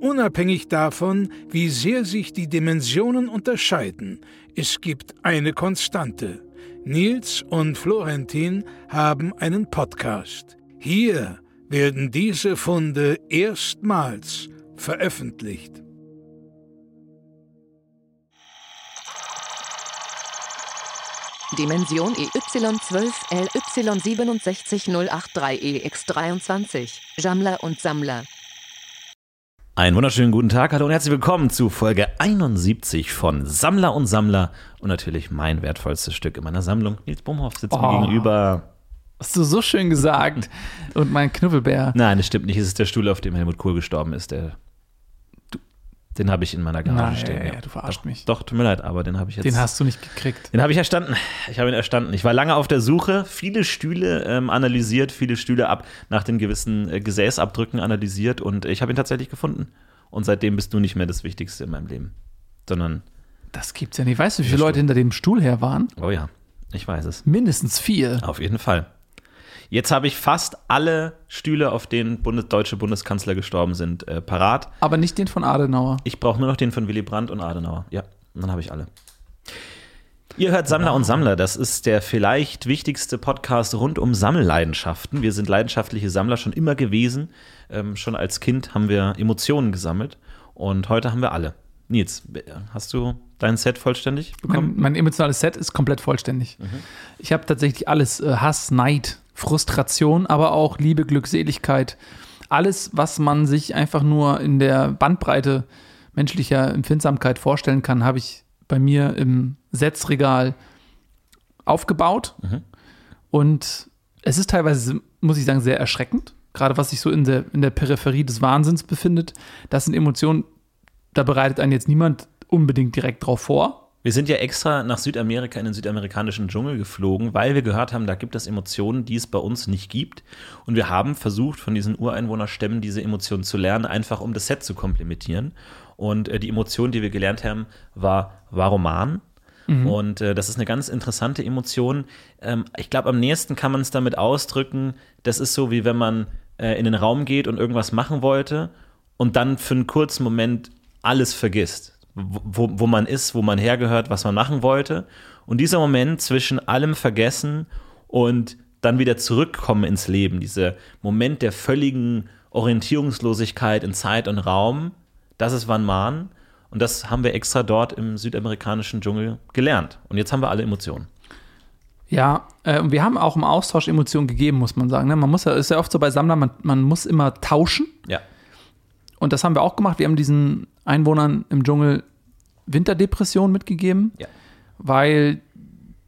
Unabhängig davon, wie sehr sich die Dimensionen unterscheiden, es gibt eine Konstante. Nils und Florentin haben einen Podcast. Hier werden diese Funde erstmals veröffentlicht. Dimension EY12LY67083EX23. Jammler und Sammler. Einen wunderschönen guten Tag, hallo und herzlich willkommen zu Folge 71 von Sammler und Sammler und natürlich mein wertvollstes Stück in meiner Sammlung. Nils Bumhoff sitzt Oh. mir gegenüber. Hast du so schön gesagt. Und mein Knuffelbär. Nein, das stimmt nicht. Es ist der Stuhl, auf dem Helmut Kohl gestorben ist. Der, den habe ich in meiner Garage Nein, stehen. ja, du verarscht doch, mich. Doch, tut mir leid, aber den habe ich jetzt. Den hast du nicht gekriegt. Den habe ich erstanden. Ich habe ihn erstanden. Ich war lange auf der Suche, viele Stühle ähm, analysiert, viele Stühle ab nach den gewissen äh, Gesäßabdrücken analysiert und ich habe ihn tatsächlich gefunden. Und seitdem bist du nicht mehr das Wichtigste in meinem Leben, sondern Das gibt's ja nicht. Weißt du, wie viele Leute hinter dem Stuhl her waren? oh ja, ich weiß es. Mindestens vier. Auf jeden Fall. Jetzt habe ich fast alle Stühle, auf denen Bundes deutsche Bundeskanzler gestorben sind, äh, parat. Aber nicht den von Adenauer. Ich brauche nur noch den von Willy Brandt und Adenauer. Ja, und dann habe ich alle. Ihr hört Sammler und Sammler. Das ist der vielleicht wichtigste Podcast rund um Sammelleidenschaften. Wir sind leidenschaftliche Sammler schon immer gewesen. Ähm, schon als Kind haben wir Emotionen gesammelt und heute haben wir alle. Nils, hast du dein Set vollständig bekommen? Mein, mein emotionales Set ist komplett vollständig. Ich habe tatsächlich alles: äh, Hass, Neid, Frustration, aber auch Liebe, Glückseligkeit. Alles, was man sich einfach nur in der Bandbreite menschlicher Empfindsamkeit vorstellen kann, habe ich bei mir im Setzregal aufgebaut. Und es ist teilweise, muss ich sagen, sehr erschreckend. Gerade was sich so in der, in der Peripherie des Wahnsinns befindet. Das sind Emotionen, da bereitet einen jetzt niemand unbedingt direkt drauf vor. Wir sind ja extra nach Südamerika in den südamerikanischen Dschungel geflogen, weil wir gehört haben, da gibt es Emotionen, die es bei uns nicht gibt. Und wir haben versucht, von diesen Ureinwohnerstämmen diese Emotionen zu lernen, einfach um das Set zu komplementieren. Und äh, die Emotion, die wir gelernt haben, war Varoman. Und äh, das ist eine ganz interessante Emotion. Ähm, ich glaube, am nächsten kann man es damit ausdrücken, das ist so, wie wenn man äh, in den Raum geht und irgendwas machen wollte und dann für einen kurzen Moment alles vergisst. Wo, wo man ist, wo man hergehört, was man machen wollte. Und dieser Moment zwischen allem Vergessen und dann wieder zurückkommen ins Leben, dieser Moment der völligen Orientierungslosigkeit in Zeit und Raum, das ist Van Man. Und das haben wir extra dort im südamerikanischen Dschungel gelernt. Und jetzt haben wir alle Emotionen. Ja, äh, und wir haben auch im Austausch Emotionen gegeben, muss man sagen. Ne? Man muss ja, ist ja oft so bei Sammlern, man, man muss immer tauschen. Ja. Und das haben wir auch gemacht. Wir haben diesen Einwohnern im Dschungel Winterdepression mitgegeben, Ja. weil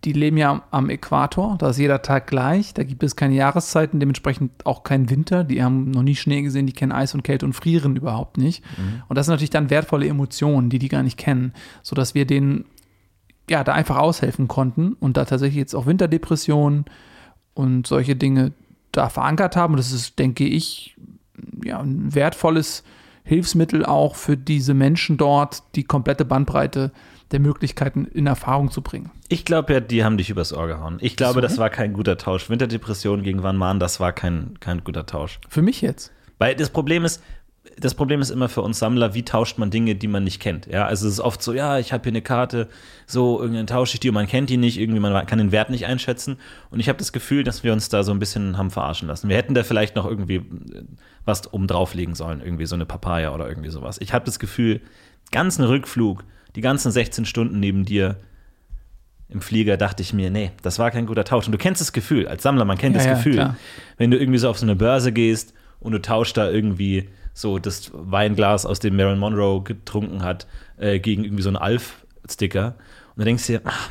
die leben ja am Äquator, da ist jeder Tag gleich, da gibt es keine Jahreszeiten, dementsprechend auch keinen Winter. Die haben noch nie Schnee gesehen, die kennen Eis und Kälte und frieren überhaupt nicht. Und das sind natürlich dann wertvolle Emotionen, die die gar nicht kennen, sodass wir denen ja da einfach aushelfen konnten und da tatsächlich jetzt auch Winterdepressionen und solche Dinge da verankert haben. Und das ist, denke ich, ja, ein wertvolles Hilfsmittel auch für diese Menschen dort, die komplette Bandbreite der Möglichkeiten in Erfahrung zu bringen. Ich glaube ja, die haben dich übers Ohr gehauen. Ich glaube, So? das war kein guter Tausch. Winterdepression gegen Van Man, das war kein, kein guter Tausch. Für mich jetzt. Weil das Problem ist, das Problem ist immer für uns Sammler, wie tauscht man Dinge, die man nicht kennt. Ja, also es ist oft so, ja, ich habe hier eine Karte, so irgendwann tausche ich die und man kennt die nicht, irgendwie man kann den Wert nicht einschätzen. Und ich habe das Gefühl, dass wir uns da so ein bisschen haben verarschen lassen. Wir hätten da vielleicht noch irgendwie äh, was oben drauflegen sollen, irgendwie so eine Papaya oder irgendwie sowas. Ich habe das Gefühl, ganzen Rückflug, die ganzen 16 Stunden neben dir im Flieger dachte ich mir, nee, das war kein guter Tausch. Und du kennst das Gefühl, als Sammler, man kennt Ja, das ja, Gefühl, klar. wenn du irgendwie so auf so eine Börse gehst und du tauschst da irgendwie so das Weinglas, aus dem Marilyn Monroe getrunken hat, äh, gegen irgendwie so einen Alf-Sticker. Und du denkst dir, ach,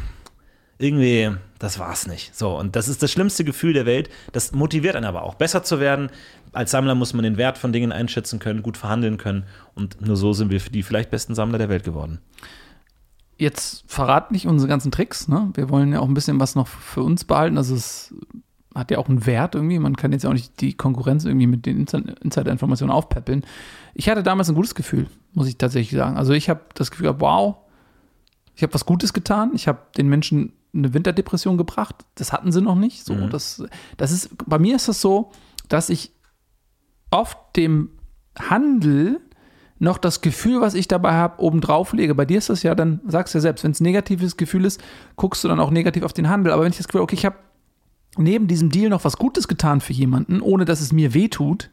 irgendwie, das war's nicht. So, und das ist das schlimmste Gefühl der Welt. Das motiviert einen aber auch, besser zu werden. Als Sammler muss man den Wert von Dingen einschätzen können, gut verhandeln können. Und nur so sind wir die vielleicht besten Sammler der Welt geworden. Jetzt verrat nicht unsere ganzen Tricks. Ne? Wir wollen ja auch ein bisschen was noch für uns behalten. Also es hat ja auch einen Wert irgendwie. Man kann jetzt auch nicht die Konkurrenz irgendwie mit den Insider-Informationen aufpäppeln. Ich hatte damals ein gutes Gefühl, muss ich tatsächlich sagen. Also ich habe das Gefühl, wow, ich habe was Gutes getan. Ich habe den Menschen eine Winterdepression gebracht. Das hatten sie noch nicht. So, mhm. das, das ist, bei mir ist das so, dass ich oft dem Handel noch das Gefühl, was ich dabei habe, obendrauf lege. Bei dir ist das ja, dann sagst du ja selbst, wenn es ein negatives Gefühl ist, guckst du dann auch negativ auf den Handel. Aber wenn ich das Gefühl, okay, ich habe neben diesem Deal noch was Gutes getan für jemanden, ohne dass es mir wehtut,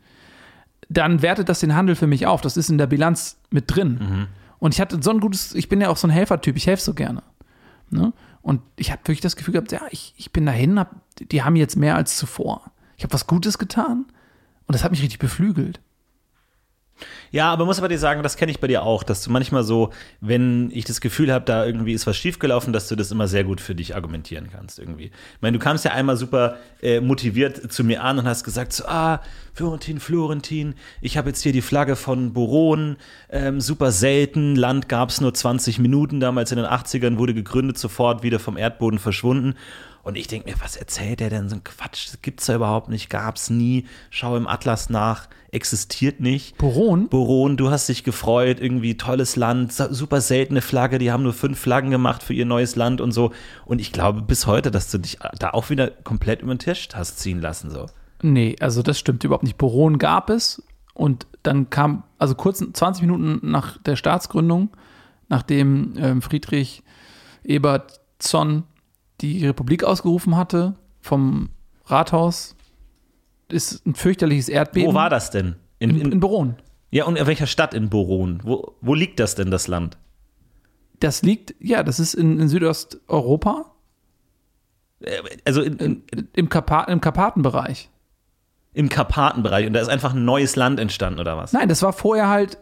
dann wertet das den Handel für mich auf. Das ist in der Bilanz mit drin. Mhm. Und ich hatte so ein gutes, ich bin ja auch so ein Helfertyp, ich helfe so gerne. Ne? Und ich habe wirklich das Gefühl gehabt, ja, ich, ich bin dahin, hab, die haben jetzt mehr als zuvor. Ich habe was Gutes getan und das hat mich richtig beflügelt. Ja, aber muss aber dir sagen, das kenne ich bei dir auch, dass du manchmal so, wenn ich das Gefühl habe, da irgendwie ist was schiefgelaufen, dass du das immer sehr gut für dich argumentieren kannst irgendwie. Ich meine, du kamst ja einmal super äh, motiviert zu mir an und hast gesagt so, ah, Florentin, Florentin, ich habe jetzt hier die Flagge von Boron, ähm, super selten, Land gab es nur 20 Minuten, damals in den 80ern wurde gegründet, sofort wieder vom Erdboden verschwunden. Und ich denke mir, was erzählt der denn? So ein Quatsch, gibt es da überhaupt nicht, gab es nie. Schau im Atlas nach, existiert nicht. Boron? Boron, du hast dich gefreut, irgendwie tolles Land, super seltene Flagge, die haben nur fünf Flaggen gemacht für ihr neues Land und so. Und ich glaube bis heute, dass du dich da auch wieder komplett über den Tisch hast ziehen lassen, so. Nee, also das stimmt überhaupt nicht. Boron gab es und dann kam, also kurz 20 Minuten nach der Staatsgründung, nachdem ähm, Friedrich Ebertson die Republik ausgerufen hatte, vom Rathaus, ist ein fürchterliches Erdbeben. Wo war das denn? In, in, in Boron. Ja, und in welcher Stadt in Boron? Wo, wo liegt das denn, das Land? Das liegt, ja, das ist in, in Südosteuropa. Äh, also in, in, im, Karpa im Karpatenbereich. Im Karpatenbereich. Und da ist einfach ein neues Land entstanden, oder was? Nein, das war vorher halt,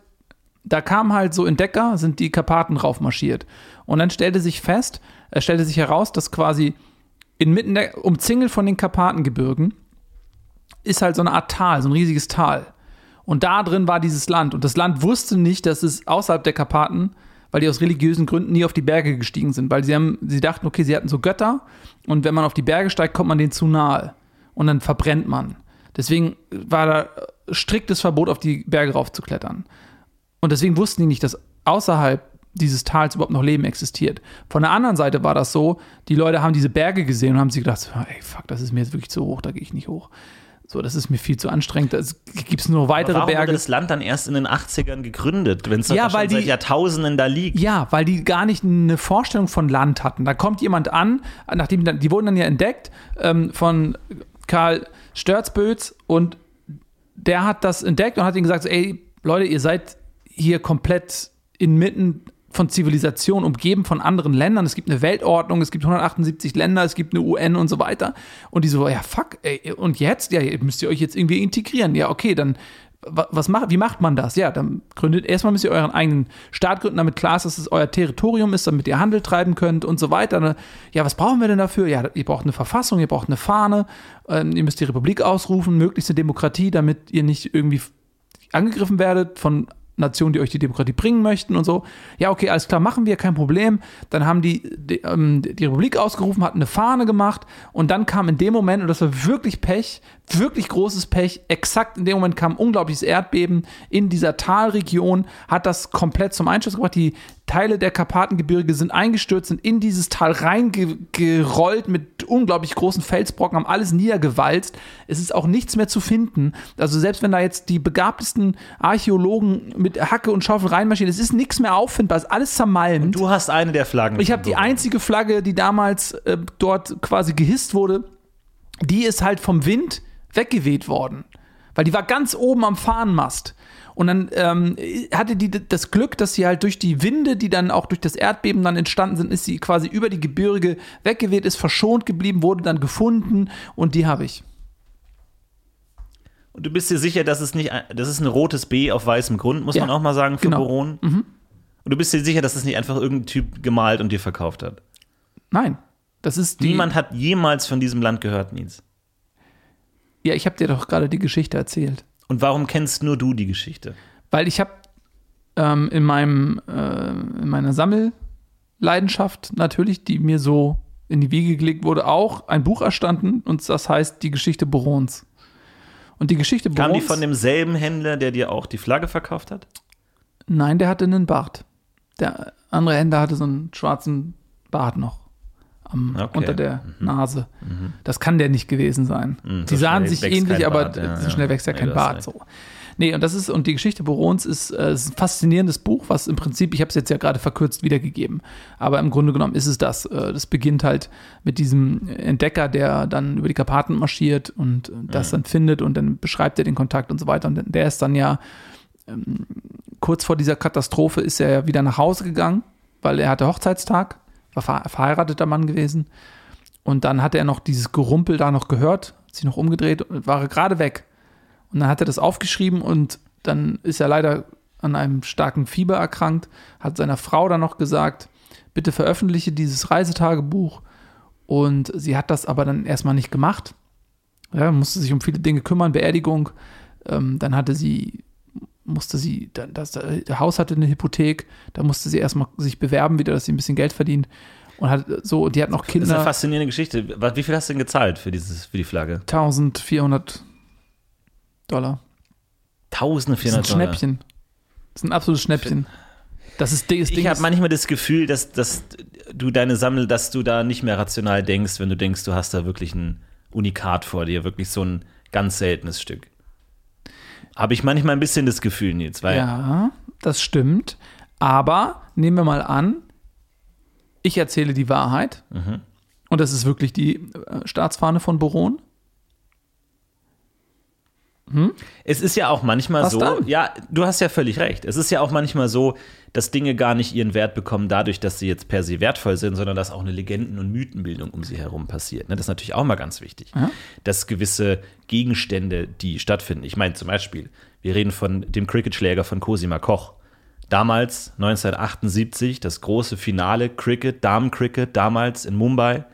da kamen halt so Entdecker, sind die Karpaten raufmarschiert. Und dann stellte sich fest, es stellte sich heraus, dass quasi inmitten der, umzingelt von den Karpatengebirgen, ist halt so eine Art Tal, so ein riesiges Tal. Und da drin war dieses Land. Und das Land wusste nicht, dass es außerhalb der Karpaten, weil die aus religiösen Gründen nie auf die Berge gestiegen sind. Weil sie haben, sie dachten, okay, sie hatten so Götter und wenn man auf die Berge steigt, kommt man denen zu nahe. Und dann verbrennt man. Deswegen war da striktes Verbot, auf die Berge raufzuklettern. Und deswegen wussten die nicht, dass außerhalb dieses Tals überhaupt noch Leben existiert. Von der anderen Seite war das so, die Leute haben diese Berge gesehen und haben sich gedacht, ey, fuck, das ist mir jetzt wirklich zu hoch, da gehe ich nicht hoch. So, das ist mir viel zu anstrengend. Es gibt nur weitere Aber warum Berge. Wurde das Land dann erst in den 80ern gegründet, wenn es ja, schon die, seit Jahrtausenden da liegt. Ja, weil die gar nicht eine Vorstellung von Land hatten. Da kommt jemand an, nachdem dann, die wurden dann ja entdeckt ähm, von Karl Störtzböz und der hat das entdeckt und hat ihnen gesagt, ey, Leute, ihr seid hier komplett inmitten von Zivilisation, umgeben von anderen Ländern. Es gibt eine Weltordnung, es gibt 178 Länder, es gibt eine UN und so weiter. Und die so, ja, fuck, ey, und jetzt? Ja, müsst ihr euch jetzt irgendwie integrieren. Ja, okay, dann was macht, wie macht man das? Ja, dann gründet, erstmal müsst ihr euren eigenen Staat gründen, damit klar ist, dass es euer Territorium ist, damit ihr Handel treiben könnt und so weiter. Ja, was brauchen wir denn dafür? Ja, ihr braucht eine Verfassung, ihr braucht eine Fahne, ähm, ihr müsst die Republik ausrufen, möglichst eine Demokratie, damit ihr nicht irgendwie angegriffen werdet von Nationen, die euch die Demokratie bringen möchten und so. Ja, okay, alles klar, machen wir, kein Problem. Dann haben die die, ähm, die Republik ausgerufen, hatten eine Fahne gemacht und dann kam in dem Moment, und das war wirklich Pech, wirklich großes Pech, exakt in dem Moment kam ein unglaubliches Erdbeben in dieser Talregion, hat das komplett zum Einschuss gebracht. Die Teile der Karpatengebirge sind eingestürzt, sind in dieses Tal reingerollt mit unglaublich großen Felsbrocken, haben alles niedergewalzt. Es ist auch nichts mehr zu finden. Also selbst wenn da jetzt die begabtesten Archäologen mit Hacke und Schaufel reinmarschieren, es ist nichts mehr auffindbar, es ist alles zermalmt. Und du hast eine der Flaggen. Ich habe die einzige Flagge, die damals äh, dort quasi gehisst wurde, die ist halt vom Wind weggeweht worden. Weil die war ganz oben am Fahnenmast. Und dann ähm, hatte die das Glück, dass sie halt durch die Winde, die dann auch durch das Erdbeben dann entstanden sind, ist sie quasi über die Gebirge weggeweht, ist verschont geblieben, wurde dann gefunden und die habe ich. Und du bist dir sicher, dass es nicht, das ist ein rotes B auf weißem Grund, muss ja, man auch mal sagen, für genau. Boron? Mhm. Und du bist dir sicher, dass es nicht einfach irgendein Typ gemalt und dir verkauft hat? Nein, Das ist. Niemand hat jemals von diesem Land gehört, Nils. Ja, ich habe dir doch gerade die Geschichte erzählt. Und warum kennst nur du die Geschichte? Weil ich habe ähm, in meinem äh, in meiner Sammelleidenschaft natürlich, die mir so in die Wiege gelegt wurde, auch ein Buch erstanden und das heißt Die Geschichte Borons. Und die Geschichte Kam die Borons. von demselben Händler, der dir auch die Flagge verkauft hat? Nein, der hatte einen Bart. Der andere Händler hatte so einen schwarzen Bart noch am, Okay. unter der Nase. Das kann der nicht gewesen sein. Mhm, Die so sahen sich ähnlich, aber Bart, ja, so ja. schnell wächst ja Nee, kein hast Bart. So. Nee, und das ist, und die Geschichte Borons ist, äh, ist ein faszinierendes Buch, was im Prinzip, ich habe es jetzt ja gerade verkürzt wiedergegeben, aber im Grunde genommen ist es das. Äh, das beginnt halt mit diesem Entdecker, der dann über die Karpaten marschiert und das dann findet und dann beschreibt er den Kontakt und so weiter. Und der ist dann ja kurz vor dieser Katastrophe ist er ja wieder nach Hause gegangen, weil er hatte Hochzeitstag, war ver verheirateter Mann gewesen. Und dann hat er noch dieses Gerumpel da noch gehört, hat sich noch umgedreht und war gerade weg. Und dann hat er das aufgeschrieben und dann ist er leider an einem starken Fieber erkrankt, hat seiner Frau dann noch gesagt, bitte veröffentliche dieses Reisetagebuch. Und sie hat das aber dann erstmal nicht gemacht. Ja, musste sich um viele Dinge kümmern, Beerdigung. Ähm, dann hatte sie, musste sie, das, der Haus hatte eine Hypothek, da musste sie erstmal sich bewerben wieder, dass sie ein bisschen Geld verdient. Und hat so, die hat noch Das ist eine Kinder. faszinierende Geschichte. Was- Wie viel hast du denn gezahlt für, dieses, für die Flagge? 1400 Dollar. 1400 Das ist ein Dollar. Schnäppchen. Das ist ein absolutes Schnäppchen. Das ist das Ding. Ich habe manchmal das Gefühl, dass, dass du deine Sammel, dass du da nicht mehr rational denkst, wenn du denkst, du hast da wirklich ein Unikat vor dir, wirklich so ein ganz seltenes Stück. Habe ich manchmal ein bisschen das Gefühl, Nils, weil Ja, das stimmt. Aber nehmen wir mal an, ich erzähle die Wahrheit. Mhm. Und das ist wirklich die äh, Staatsfahne von Boron. Es ist ja auch manchmal Was so, dann? ja, du hast ja völlig recht. Es ist ja auch manchmal so, dass Dinge gar nicht ihren Wert bekommen dadurch, dass sie jetzt per se wertvoll sind, sondern dass auch eine Legenden- und Mythenbildung um sie herum passiert. Ne? Das ist natürlich auch mal ganz wichtig, dass gewisse Gegenstände, die stattfinden. Ich meine zum Beispiel, wir reden von dem Cricketschläger von Cosima Koch. Damals, 1978, das große Finale Cricket, Damen-Cricket, damals in Mumbai.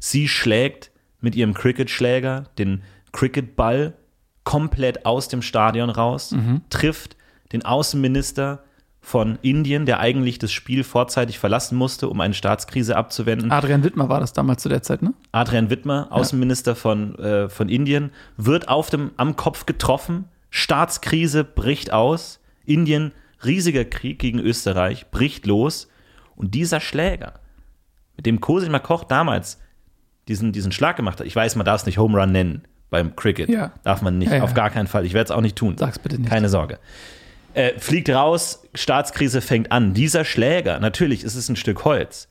Sie schlägt mit ihrem Cricketschläger den Cricketball komplett aus dem Stadion raus, trifft den Außenminister von Indien, der eigentlich das Spiel vorzeitig verlassen musste, um eine Staatskrise abzuwenden. Adrian Wittmer war das damals zu der Zeit, ne? Adrian Wittmer, Außenminister von, äh, von Indien, wird auf dem, am Kopf getroffen. Staatskrise bricht aus. Indien, riesiger Krieg gegen Österreich, bricht los. Und dieser Schläger, mit dem Cosima Koch damals diesen, diesen Schlag gemacht hat, ich weiß, man darf es nicht Home Run nennen beim Cricket. Ja. Darf man nicht, Ja, ja. auf gar keinen Fall. Ich werde es auch nicht tun. Sag's bitte nicht. Keine Sorge. Äh, fliegt raus, Staatskrise fängt an. Dieser Schläger, natürlich ist es ein Stück Holz.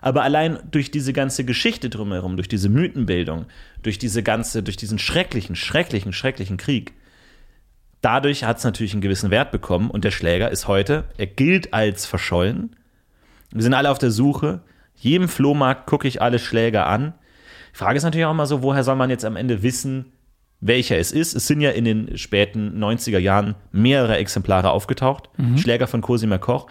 Aber allein durch diese ganze Geschichte drumherum, durch diese Mythenbildung, durch diese ganze, durch diesen schrecklichen, schrecklichen, schrecklichen Krieg, dadurch hat es natürlich einen gewissen Wert bekommen und der Schläger ist heute, er gilt als verschollen. Wir sind alle auf der Suche. Jedem Flohmarkt gucke ich alle Schläger an. Die Frage ist natürlich auch immer so, woher soll man jetzt am Ende wissen, welcher es ist? Es sind ja in den späten 90er Jahren mehrere Exemplare aufgetaucht. Schläger von Cosima Koch.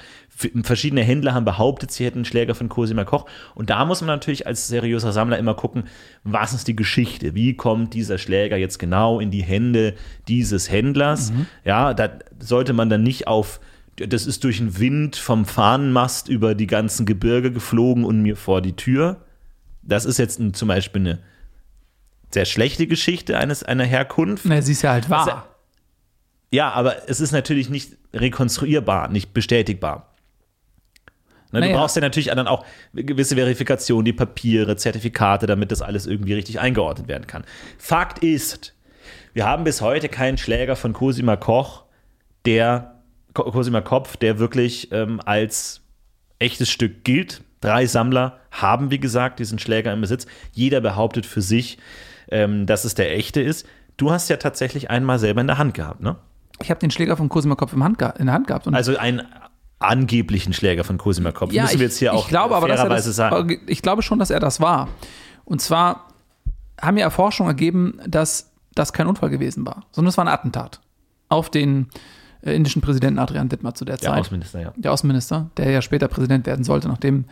Verschiedene Händler haben behauptet, sie hätten einen Schläger von Cosima Koch. Und da muss man natürlich als seriöser Sammler immer gucken, was ist die Geschichte? Wie kommt dieser Schläger jetzt genau in die Hände dieses Händlers? Ja, da sollte man dann nicht auf das ist durch den Wind vom Fahnenmast über die ganzen Gebirge geflogen und mir vor die Tür. Das ist jetzt ein, zum Beispiel eine sehr schlechte Geschichte eines, einer Herkunft. Na, sie ist ja halt wahr. Ja, aber es ist natürlich nicht rekonstruierbar, nicht bestätigbar. Ne, Naja. Du brauchst ja natürlich dann auch gewisse Verifikation, die Papiere, Zertifikate, damit das alles irgendwie richtig eingeordnet werden kann. Fakt ist, wir haben bis heute keinen Schläger von Cosima Koch, der Cosima Kopf, der wirklich ähm, als echtes Stück gilt. Drei Sammler haben, wie gesagt, diesen Schläger im Besitz. Jeder behauptet für sich, ähm, dass es der echte ist. Du hast ja tatsächlich einmal selber in der Hand gehabt, ne? Ich habe den Schläger von Cosima Kopf im Hand in der Hand gehabt. Also einen angeblichen Schläger von Cosima Kopf. Müssen wir jetzt hier auch ich glaube er fairerweise das, sagen. Ich glaube schon, dass er das war. Und zwar haben ja Erforschungen ergeben, dass das kein Unfall gewesen war, sondern es war ein Attentat auf den äh, indischen Präsidenten Adrian Wittmer zu der Der Zeit. Außenminister, ja. der Außenminister, der ja später Präsident werden sollte, nachdem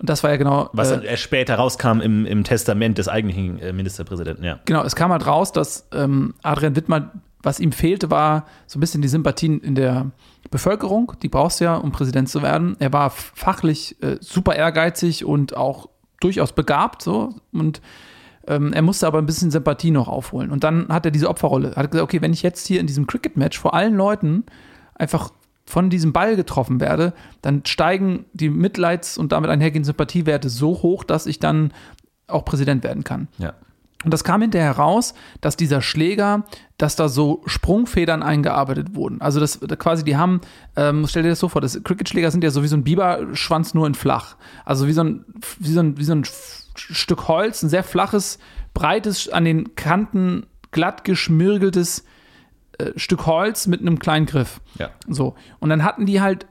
Und das war ja genau. Was äh, später rauskam im, im Testament des eigentlichen äh, Ministerpräsidenten, ja. Genau, es kam halt raus, dass ähm, Adrian Wittmann, was ihm fehlte, war so ein bisschen die Sympathien in der Bevölkerung. Die brauchst du ja, um Präsident zu werden. Er war fachlich äh, super ehrgeizig und auch durchaus begabt, so. Und ähm, er musste aber ein bisschen Sympathie noch aufholen. Und dann hat er diese Opferrolle. Hat gesagt, okay, wenn ich jetzt hier in diesem Cricket-Match vor allen Leuten einfach von diesem Ball getroffen werde, dann steigen die Mitleids- und damit einhergehenden Sympathiewerte so hoch, dass ich dann auch Präsident werden kann. Ja. Und das kam hinterher raus, dass dieser Schläger, dass da so Sprungfedern eingearbeitet wurden. Also das quasi, die haben, ähm, stell dir das so vor, das Cricketschläger sind ja so wie so ein Biberschwanz nur in flach. Also wie so ein, wie so ein, wie so ein Stück Holz, ein sehr flaches, breites, an den Kanten glatt geschmirgeltes äh, Stück Holz mit einem kleinen Griff. Ja. So. Und dann hatten die halt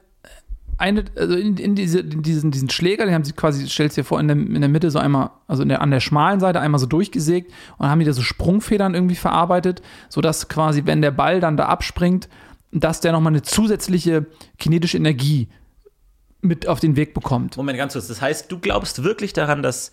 eine, also in, in, diese, in diesen, diesen Schläger, den haben sie quasi, stellst dir vor, in der, in der Mitte so einmal, also der, an der schmalen Seite einmal so durchgesägt und haben die da so Sprungfedern irgendwie verarbeitet, sodass quasi, wenn der Ball dann da abspringt, dass der nochmal eine zusätzliche kinetische Energie mit auf den Weg bekommt. Moment, ganz kurz. Das heißt, du glaubst wirklich daran, dass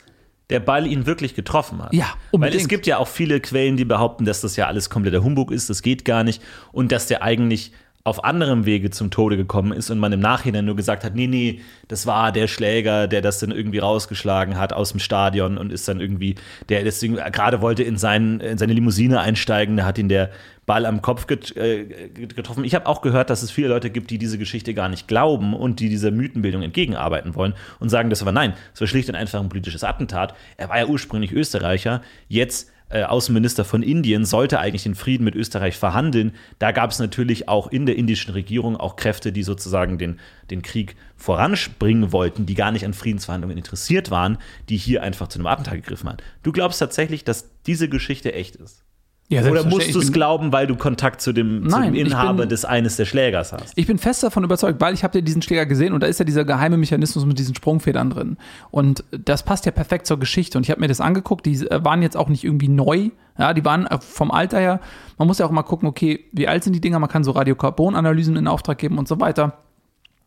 der Ball ihn wirklich getroffen hat. Ja, unbedingt. Weil es gibt ja auch viele Quellen, die behaupten, dass das ja alles kompletter Humbug ist, das geht gar nicht und dass der eigentlich auf anderem Wege zum Tode gekommen ist und man im Nachhinein nur gesagt hat, nee, nee, das war der Schläger, der das dann irgendwie rausgeschlagen hat aus dem Stadion und ist dann irgendwie, der deswegen gerade wollte in, seinen, in seine Limousine einsteigen, da hat ihn der Ball am Kopf get, äh, getroffen. Ich habe auch gehört, dass es viele Leute gibt, die diese Geschichte gar nicht glauben und die dieser Mythenbildung entgegenarbeiten wollen und sagen, das war nein, es war schlicht und einfach ein politisches Attentat. Er war ja ursprünglich Österreicher, jetzt äh, Außenminister von Indien, sollte eigentlich den Frieden mit Österreich verhandeln. Da gab es natürlich auch in der indischen Regierung auch Kräfte, die sozusagen den, den Krieg voranspringen wollten, die gar nicht an Friedensverhandlungen interessiert waren, die hier einfach zu einem Attentat gegriffen haben. Du glaubst tatsächlich, dass diese Geschichte echt ist? Ja, Oder musst du es glauben, weil du Kontakt zu dem, zu Nein, dem ich Inhaber bin- des eines der Schlägers hast? Ich bin fest davon überzeugt, weil ich habe ja diesen Schläger gesehen und da ist ja dieser geheime Mechanismus mit diesen Sprungfedern drin. Und das passt ja perfekt zur Geschichte. Und ich habe mir das angeguckt, die äh, waren jetzt auch nicht irgendwie neu. Ja, die waren äh, vom Alter her, man muss ja auch mal gucken, okay, wie alt sind die Dinger? Man kann so Radiokarbonanalysen in Auftrag geben und so weiter.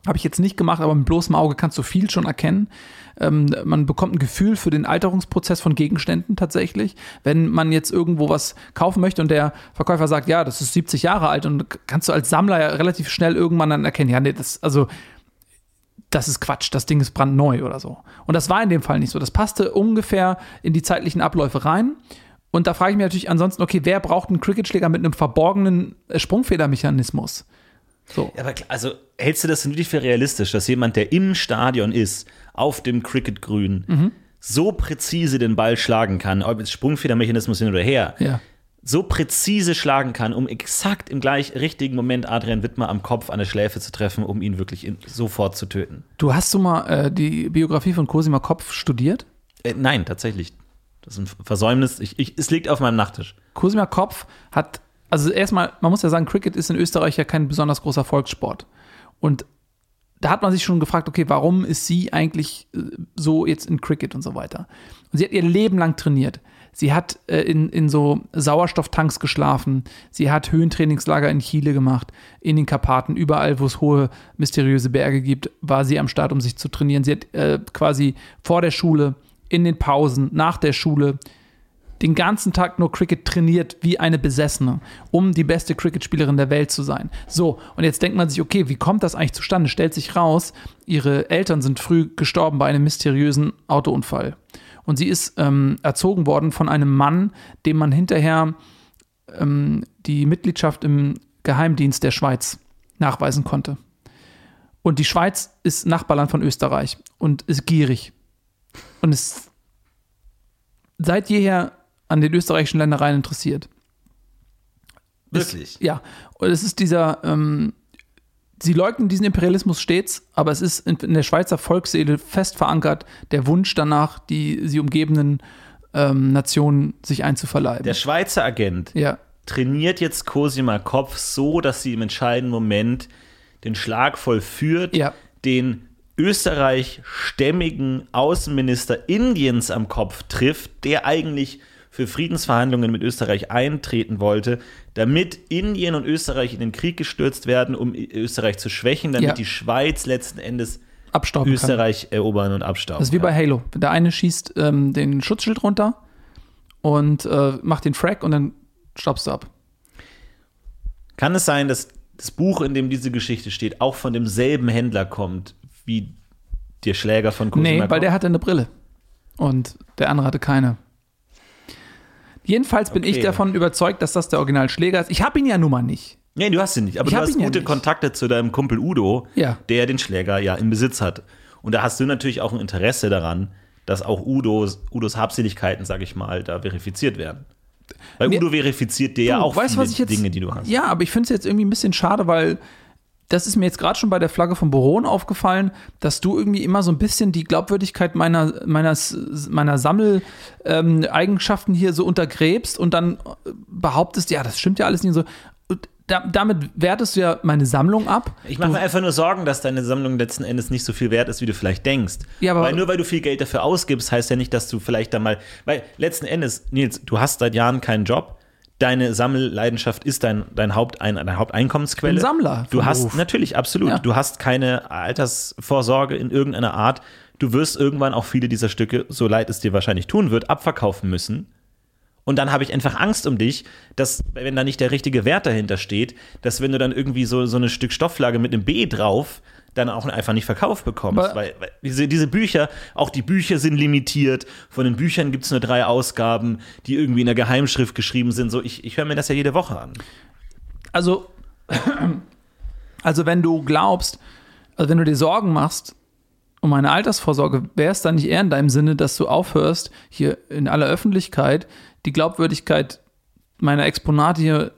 Habe ich jetzt nicht gemacht, aber mit bloßem Auge kannst du viel schon erkennen. Ähm, man bekommt ein Gefühl für den Alterungsprozess von Gegenständen tatsächlich. Wenn man jetzt irgendwo was kaufen möchte und der Verkäufer sagt, ja, das ist 70 Jahre alt und kannst du als Sammler ja relativ schnell irgendwann dann erkennen, ja, nee, das, also, das ist Quatsch, das Ding ist brandneu oder so. Und das war in dem Fall nicht so. Das passte ungefähr in die zeitlichen Abläufe rein. Und da frage ich mich natürlich ansonsten, okay, wer braucht einen Cricketschläger mit einem verborgenen Sprungfedermechanismus? So. Ja, aber also hältst du das denn wirklich für realistisch, dass jemand, der im Stadion ist, auf dem Cricketgrün, Mhm. so präzise den Ball schlagen kann, ob jetzt Sprungfedermechanismus hin oder her, Ja. so präzise schlagen kann, um exakt im gleich richtigen Moment Adrian Wittmer am Kopf an der Schläfe zu treffen, um ihn wirklich in, sofort zu töten? Du hast du mal äh, die Biografie von Cosima Kopf studiert? Äh, nein, tatsächlich. Das ist ein Versäumnis. Ich, ich, es liegt auf meinem Nachttisch. Cosima Kopf hat, also erstmal, man muss ja sagen, Cricket ist in Österreich ja kein besonders großer Volkssport. Und da hat man sich schon gefragt, okay, warum ist sie eigentlich äh, so jetzt in Cricket und so weiter? Und sie hat ihr Leben lang trainiert. Sie hat äh, in, in so Sauerstofftanks geschlafen. Sie hat Höhentrainingslager in Chile gemacht, in den Karpaten, überall, wo es hohe, mysteriöse Berge gibt, war sie am Start, um sich zu trainieren. Sie hat äh, quasi vor der Schule, in den Pausen, nach der Schule, den ganzen Tag nur Cricket trainiert wie eine Besessene, um die beste Cricketspielerin der Welt zu sein. So, und jetzt denkt man sich, okay, wie kommt das eigentlich zustande? Stellt sich raus, ihre Eltern sind früh gestorben bei einem mysteriösen Autounfall. Und sie ist ähm, erzogen worden von einem Mann, dem man hinterher ähm, die Mitgliedschaft im Geheimdienst der Schweiz nachweisen konnte. Und die Schweiz ist Nachbarland von Österreich und ist gierig. Und ist seit jeher an den österreichischen Ländereien interessiert. Wirklich? Ja, und es ist dieser, ähm, sie leugnen diesen Imperialismus stets, aber es ist in, in der Schweizer Volksseele fest verankert, der Wunsch danach, die sie umgebenden ähm, Nationen sich einzuverleiben. Der Schweizer Agent ja, trainiert jetzt Cosima Kopf so, dass sie im entscheidenden Moment den Schlag vollführt, Ja. den österreichstämmigen Außenminister Indiens am Kopf trifft, der eigentlich für Friedensverhandlungen mit Österreich eintreten wollte, damit Indien und Österreich in den Krieg gestürzt werden, um Österreich zu schwächen, damit Ja. die Schweiz letzten Endes abstauben kann. Österreich erobern und abstauben. Das ist wie bei. Halo. Der eine schießt ähm, den Schutzschild runter und äh, macht den Frag und dann staubst du ab. Kann es sein, dass das Buch, in dem diese Geschichte steht, auch von demselben Händler kommt, wie der Schläger von Cosima Nee, weil der hatte eine Brille. Und der andere hatte keine. Jedenfalls bin Okay. ich davon überzeugt, dass das der Originalschläger ist. Ich habe ihn ja nun mal nicht. Nee, du hast ihn nicht. Aber Ich du hast ja gute nicht. Kontakte zu deinem Kumpel Udo, Ja. der den Schläger ja im Besitz hat. Und da hast du natürlich auch ein Interesse daran, dass auch Udos, Udos Habseligkeiten, sag ich mal, da verifiziert werden. Weil Nee. Udo verifiziert dir ja Du, auch weißt, viele was ich jetzt, Dinge, die du hast. Ja, aber ich finde es jetzt irgendwie ein bisschen schade, weil das ist mir jetzt gerade schon bei der Flagge von Boron aufgefallen, dass du irgendwie immer so ein bisschen die Glaubwürdigkeit meiner, meiner, meiner Sammeleigenschaften hier so untergräbst und dann behauptest, ja, das stimmt ja alles nicht so. Da, damit wertest du ja meine Sammlung ab. Ich mache mir einfach nur Sorgen, dass deine Sammlung letzten Endes nicht so viel wert ist, wie du vielleicht denkst. Ja, aber- weil nur weil du viel Geld dafür ausgibst, heißt ja nicht, dass du vielleicht da mal. Weil letzten Endes, Nils, du hast seit Jahren keinen Job. Deine Sammelleidenschaft ist dein, dein, Hauptein, deine Haupteinkommensquelle. Bin Sammler Du hast Beruf. natürlich, absolut. Ja. Du hast keine Altersvorsorge in irgendeiner Art. Du wirst irgendwann auch viele dieser Stücke, so leid es dir wahrscheinlich tun wird, abverkaufen müssen. Und dann habe ich einfach Angst um dich, dass, wenn da nicht der richtige Wert dahinter steht, dass wenn du dann irgendwie so, so ein Stück Stofflage mit einem B drauf dann auch einfach nicht verkauft bekommst. Aber- weil, weil diese, diese Bücher, auch die Bücher sind limitiert. Von den Büchern gibt es nur drei Ausgaben, die irgendwie in der Geheimschrift geschrieben sind. So, ich, ich höre mir das ja jede Woche an. Also, also wenn du glaubst, also wenn du dir Sorgen machst um eine Altersvorsorge, wäre es dann nicht eher in deinem Sinne, dass du aufhörst, hier in aller Öffentlichkeit die Glaubwürdigkeit meiner Exponate hier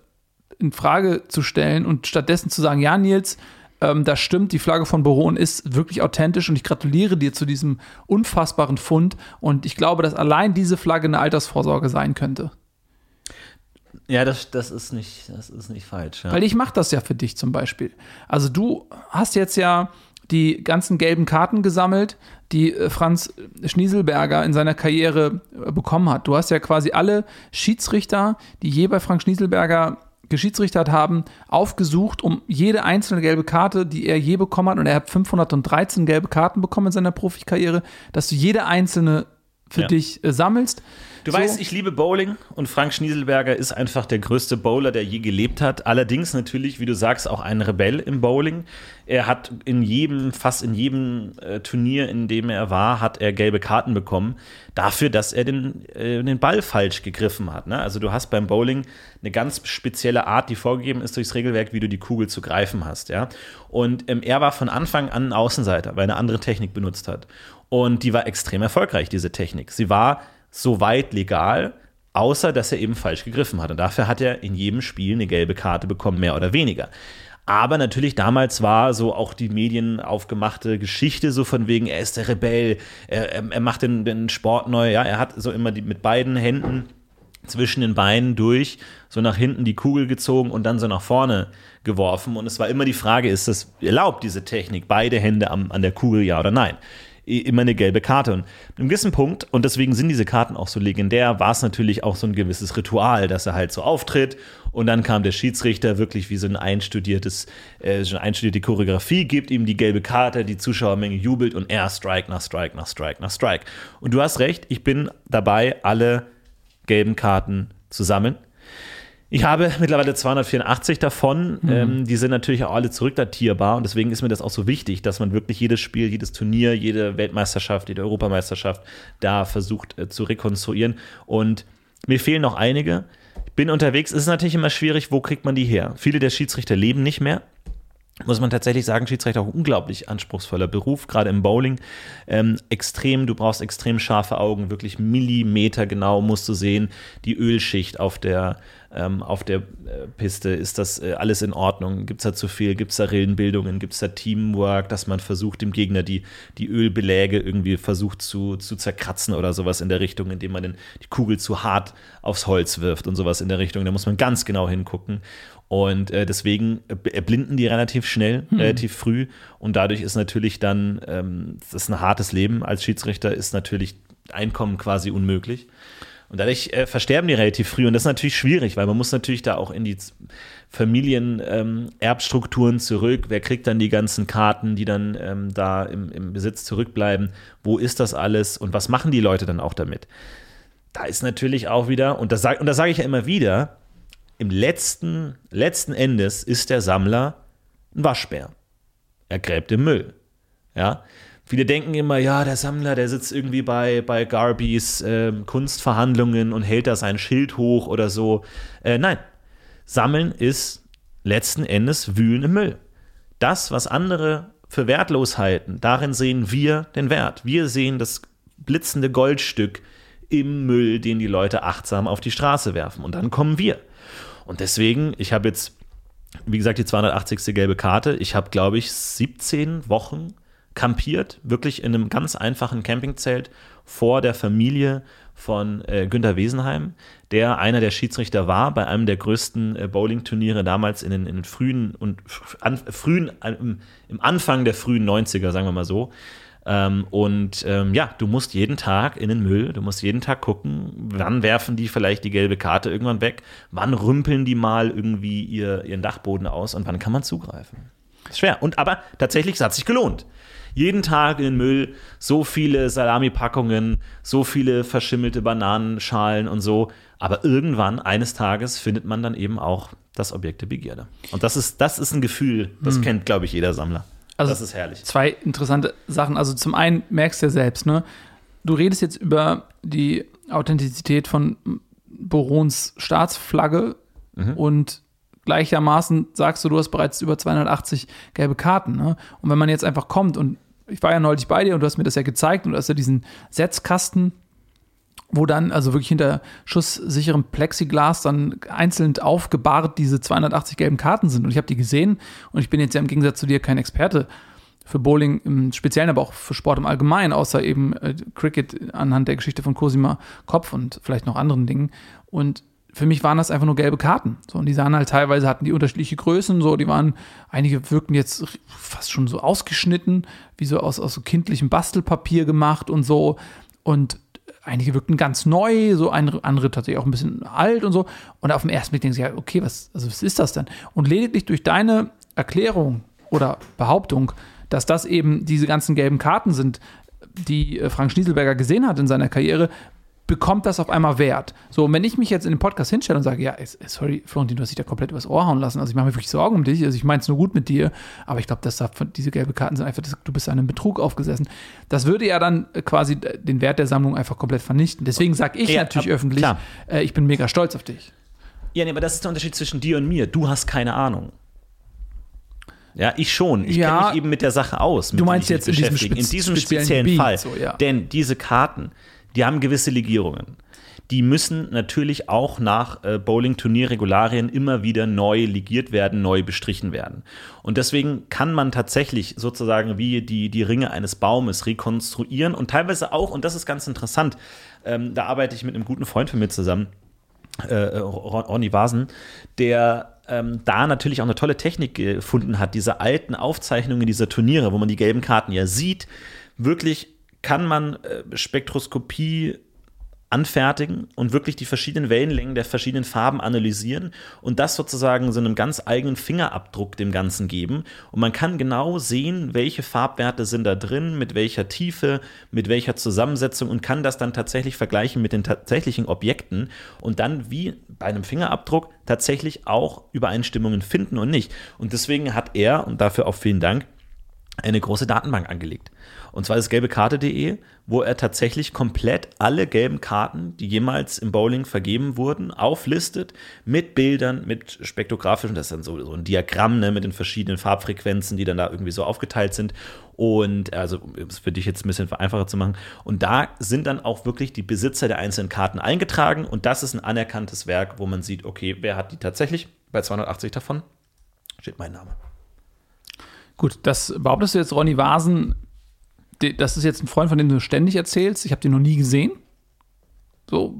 in Frage zu stellen und stattdessen zu sagen, ja, Nils, ähm, das stimmt, die Flagge von Boron ist wirklich authentisch und ich gratuliere dir zu diesem unfassbaren Fund und ich glaube, dass allein diese Flagge eine Altersvorsorge sein könnte. Ja, das, das, ist, nicht, das ist nicht falsch. Ja. Weil ich mache das ja für dich zum Beispiel. Also du hast jetzt ja die ganzen gelben Karten gesammelt, die äh, Franz Schnieselberger in seiner Karriere äh, bekommen hat. Du hast ja quasi alle Schiedsrichter, die je bei Frank Schnieselberger geschiedsrichtert haben, aufgesucht, um jede einzelne gelbe Karte, die er je bekommen hat, und er hat 513 gelbe Karten bekommen in seiner Profikarriere, dass du jede einzelne für Ja. dich äh, sammelst. Du So. weißt, ich liebe Bowling und Frank Schnieselberger ist einfach der größte Bowler, der je gelebt hat. Allerdings natürlich, wie du sagst, auch ein Rebell im Bowling. Er hat in jedem, fast in jedem äh, Turnier, in dem er war, hat er gelbe Karten bekommen. Dafür, dass er den, äh, den Ball falsch gegriffen hat. Ne? Also du hast beim Bowling eine ganz spezielle Art, die vorgegeben ist durchs Regelwerk, wie du die Kugel zu greifen hast. Ja? Und ähm, er war von Anfang an ein Außenseiter, weil er eine andere Technik benutzt hat. Und die war extrem erfolgreich, diese Technik. Sie war soweit legal, außer dass er eben falsch gegriffen hat. Und dafür hat er in jedem Spiel eine gelbe Karte bekommen, mehr oder weniger. Aber natürlich damals war so auch die Medien aufgemachte Geschichte so von wegen, er ist der Rebell, er, er, er macht den, den Sport neu, ja, er hat so immer die, mit beiden Händen zwischen den Beinen durch, so nach hinten die Kugel gezogen und dann so nach vorne geworfen. Und es war immer die Frage, ist das erlaubt, diese Technik, beide Hände am, an der Kugel, ja oder nein? Immer eine gelbe Karte. Und einem gewissen Punkt, und deswegen sind diese Karten auch so legendär, war es natürlich auch so ein gewisses Ritual, dass er halt so auftritt und dann kam der Schiedsrichter wirklich wie so ein einstudiertes, äh, so eine einstudierte Choreografie, gibt ihm die gelbe Karte, die Zuschauermenge jubelt und er Strike nach Strike nach Strike nach Strike. Und du hast recht, ich bin dabei, alle gelben Karten zu sammeln. Ich habe mittlerweile 284 davon. Ähm, die sind natürlich auch alle zurückdatierbar und deswegen ist mir das auch so wichtig, dass man wirklich jedes Spiel, jedes Turnier, jede Weltmeisterschaft, jede Europameisterschaft da versucht äh, zu rekonstruieren. Und mir fehlen noch einige. Ich bin unterwegs, es ist natürlich immer schwierig, wo kriegt man die her? Viele der Schiedsrichter leben nicht mehr muss man tatsächlich sagen, Schiedsrichter auch ein unglaublich anspruchsvoller Beruf, gerade im Bowling. Ähm, extrem, du brauchst extrem scharfe Augen, wirklich Millimeter genau musst du sehen. Die Ölschicht auf der, ähm, auf der äh, Piste, ist das äh, alles in Ordnung? Gibt es da zu viel? Gibt es da Rillenbildungen? Gibt es da Teamwork, dass man versucht, dem Gegner die, die Ölbeläge irgendwie versucht zu, zu zerkratzen oder sowas in der Richtung, indem man den, die Kugel zu hart aufs Holz wirft und sowas in der Richtung. Da muss man ganz genau hingucken. Und äh, deswegen erblinden die relativ schnell, relativ früh. Und dadurch ist natürlich dann, ähm, das ist ein hartes Leben als Schiedsrichter, ist natürlich Einkommen quasi unmöglich. Und dadurch äh, versterben die relativ früh. Und das ist natürlich schwierig, weil man muss natürlich da auch in die Familienerbstrukturen ähm, zurück. Wer kriegt dann die ganzen Karten, die dann ähm, da im, im Besitz zurückbleiben? Wo ist das alles? Und was machen die Leute dann auch damit? Da ist natürlich auch wieder, und das, sag, und das sage ich ja immer wieder, im letzten, letzten Endes ist der Sammler ein Waschbär. Er gräbt im Müll. Ja, Viele denken immer, ja, der Sammler, der sitzt irgendwie bei, bei Garbys äh, Kunstverhandlungen und hält da sein Schild hoch oder so. Äh, nein, Sammeln ist letzten Endes Wühlen im Müll. Das, was andere für wertlos halten, darin sehen wir den Wert. Wir sehen das blitzende Goldstück im Müll, den die Leute achtsam auf die Straße werfen. Und dann kommen wir. Und deswegen, ich habe jetzt, wie gesagt, die 280. gelbe Karte. Ich habe, glaube ich, 17 Wochen kampiert, wirklich in einem ganz einfachen Campingzelt vor der Familie von äh, Günter Wesenheim, der einer der Schiedsrichter war bei einem der größten äh, Bowling-Turniere damals in den, in den frühen und an, frühen, im, im, Anfang der frühen 90er, sagen wir mal so. Ähm, und ähm, ja, du musst jeden Tag in den Müll, du musst jeden Tag gucken, wann werfen die vielleicht die gelbe Karte irgendwann weg, wann rümpeln die mal irgendwie ihr, ihren Dachboden aus und wann kann man zugreifen. Schwer. Und aber tatsächlich, es hat sich gelohnt jeden Tag in den Müll so viele Salami-Packungen, so viele verschimmelte Bananenschalen und so. Aber irgendwann, eines Tages, findet man dann eben auch das Objekt der Begierde. Und das ist, das ist ein Gefühl, das hm. kennt, glaube ich, jeder Sammler. Also das ist herrlich. Zwei interessante Sachen. Also zum einen merkst du ja selbst, ne? Du redest jetzt über die Authentizität von Borons Staatsflagge mhm. und gleichermaßen sagst du, du hast bereits über 280 gelbe Karten. Ne? Und wenn man jetzt einfach kommt und ich war ja neulich bei dir und du hast mir das ja gezeigt und du hast ja diesen Setzkasten, wo dann also wirklich hinter schusssicherem Plexiglas dann einzeln aufgebahrt diese 280 gelben Karten sind. Und ich habe die gesehen und ich bin jetzt ja im Gegensatz zu dir kein Experte für Bowling im Speziellen, aber auch für Sport im Allgemeinen, außer eben äh, Cricket anhand der Geschichte von Cosima Kopf und vielleicht noch anderen Dingen. Und für mich waren das einfach nur gelbe Karten. So, und die sahen halt teilweise, hatten die unterschiedliche Größen, so, die waren, einige wirkten jetzt fast schon so ausgeschnitten, wie so aus, aus so kindlichem Bastelpapier gemacht und so. Und einige wirkten ganz neu, so andere, tatsächlich auch ein bisschen alt und so. Und auf den ersten Blick denken sie, ja, okay, was, also was ist das denn? Und lediglich durch deine Erklärung oder Behauptung, dass das eben diese ganzen gelben Karten sind, die äh, Frank Schnieselberger gesehen hat in seiner Karriere, bekommt das auf einmal Wert. So, und wenn ich mich jetzt in den Podcast hinstelle und sage, ja, sorry, Florentin, du hast dich da komplett übers Ohr hauen lassen, also ich mache mir wirklich Sorgen um dich, also ich meine es nur gut mit dir, aber ich glaube, dass da diese gelbe Karten sind einfach, du bist an einem Betrug aufgesessen. Das würde ja dann äh, quasi den Wert der Sammlung einfach komplett vernichten. Deswegen sage ich ja, natürlich ab, öffentlich, äh, ich bin mega stolz auf dich. Ja, nee, aber das ist der Unterschied zwischen dir und mir. Du hast keine Ahnung. Ja, ich schon. Ich ja, kenne mich eben mit der Sache aus. du meinst jetzt in diesem, in diesem speziellen Gebiet, Fall. So, ja. Denn diese Karten, die haben gewisse Legierungen. Die müssen natürlich auch nach äh, Bowling-Turnierregularien immer wieder neu legiert werden, neu bestrichen werden. Und deswegen kann man tatsächlich sozusagen wie die, die Ringe eines Baumes rekonstruieren und teilweise auch, und das ist ganz interessant, ähm, da arbeite ich mit einem guten Freund von mir zusammen, äh, Ronny Vasen, der ähm, da natürlich auch eine tolle Technik gefunden hat, diese alten Aufzeichnungen dieser Turniere, wo man die gelben Karten ja sieht, wirklich kann man äh, Spektroskopie anfertigen und wirklich die verschiedenen Wellenlängen der verschiedenen Farben analysieren und das sozusagen so einem ganz eigenen Fingerabdruck dem Ganzen geben. Und man kann genau sehen, welche Farbwerte sind da drin, mit welcher Tiefe, mit welcher Zusammensetzung und kann das dann tatsächlich vergleichen mit den tatsächlichen Objekten und dann wie bei einem Fingerabdruck tatsächlich auch Übereinstimmungen finden und nicht. Und deswegen hat er, und dafür auch vielen Dank, eine große Datenbank angelegt. Und zwar das gelbekarte.de, wo er tatsächlich komplett alle gelben Karten, die jemals im Bowling vergeben wurden, auflistet mit Bildern, mit spektrografischen, das ist dann so, so ein Diagramm ne, mit den verschiedenen Farbfrequenzen, die dann da irgendwie so aufgeteilt sind. Und also, ist für dich jetzt ein bisschen einfacher zu machen. Und da sind dann auch wirklich die Besitzer der einzelnen Karten eingetragen. Und das ist ein anerkanntes Werk, wo man sieht, okay, wer hat die tatsächlich? Bei 280 davon steht mein Name. Gut, das behauptest du jetzt, Ronny Vasen, das ist jetzt ein Freund, von dem du ständig erzählst. Ich habe den noch nie gesehen. So,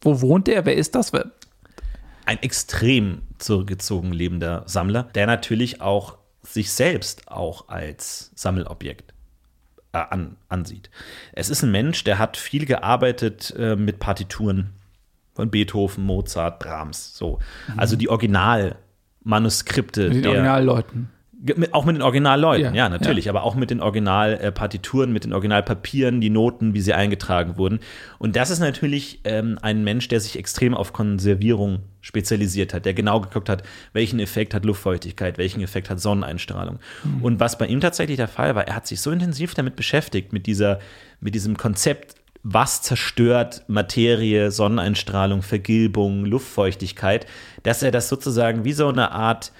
wo wohnt der? Wer ist das? Ein extrem zurückgezogen lebender Sammler, der natürlich auch sich selbst auch als Sammelobjekt äh, an, ansieht. Es ist ein Mensch, der hat viel gearbeitet äh, mit Partituren Von Beethoven, Mozart, Brahms. So. Also die Originalmanuskripte Mit den Originalleuten. Auch mit den Originalleuten, Ja, ja, natürlich, aber auch mit den Originalpartituren, mit den Originalpapieren, die Noten, wie sie eingetragen wurden. Und das ist natürlich ähm, ein Mensch, der sich extrem auf Konservierung spezialisiert hat, der genau geguckt hat, welchen Effekt hat Luftfeuchtigkeit, welchen Effekt hat Sonneneinstrahlung. Und was bei ihm tatsächlich der Fall war, er hat sich so intensiv damit beschäftigt, mit, dieser, mit diesem Konzept, was zerstört Materie, Sonneneinstrahlung, Vergilbung, Luftfeuchtigkeit, dass er das sozusagen wie so eine Art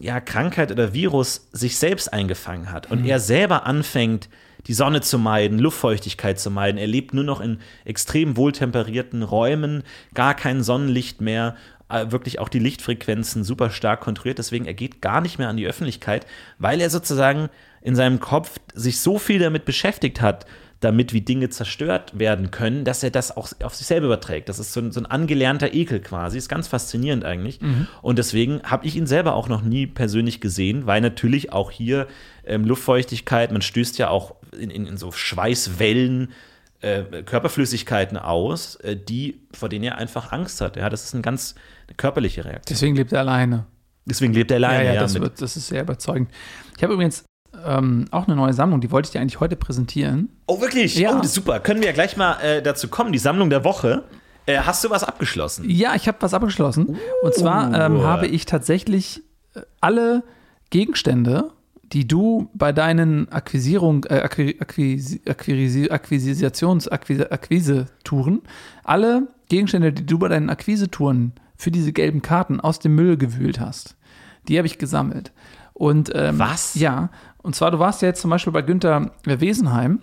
ja, Krankheit oder Virus sich selbst eingefangen hat und er selber anfängt, die Sonne zu meiden, Luftfeuchtigkeit zu meiden. Er lebt nur noch in extrem wohltemperierten Räumen, gar kein Sonnenlicht mehr, äh, wirklich auch die Lichtfrequenzen super stark kontrolliert. Deswegen er geht gar nicht mehr an die Öffentlichkeit, weil er sozusagen in seinem Kopf sich so viel damit beschäftigt hat, damit wie Dinge zerstört werden können, dass er das auch auf sich selber überträgt. Das ist so ein, so ein angelernter Ekel quasi. Ist ganz faszinierend eigentlich. Und deswegen habe ich ihn selber auch noch nie persönlich gesehen, weil natürlich auch hier ähm, Luftfeuchtigkeit, man stößt ja auch in, in, in so Schweißwellen äh, Körperflüssigkeiten aus, äh, die, vor denen er einfach Angst hat. Ja, das ist eine ganz körperliche Reaktion. Deswegen lebt er alleine. Deswegen lebt er alleine. ja, ja, ja, das, wird, das ist sehr überzeugend. Ich habe übrigens ähm, auch eine neue Sammlung, die wollte ich dir eigentlich heute präsentieren. Oh, wirklich? Ja. Oh, super. Können wir ja gleich mal äh, dazu kommen. Die Sammlung der Woche. Äh, hast du was abgeschlossen? Ja, ich habe was abgeschlossen. Und zwar ähm, Uh. habe ich tatsächlich äh, alle Gegenstände, die du bei deinen Akquisierung, äh, Acqui, Acquisi, Acquisi, Akquisitions, Akquise, Akquise-Touren, alle Gegenstände, die du bei deinen Akquise-Touren für diese gelben Karten aus dem Müll gewühlt hast, die habe ich gesammelt. Und ähm, Was? Ja. Und zwar, du warst ja jetzt zum Beispiel bei Günther Wesenheim.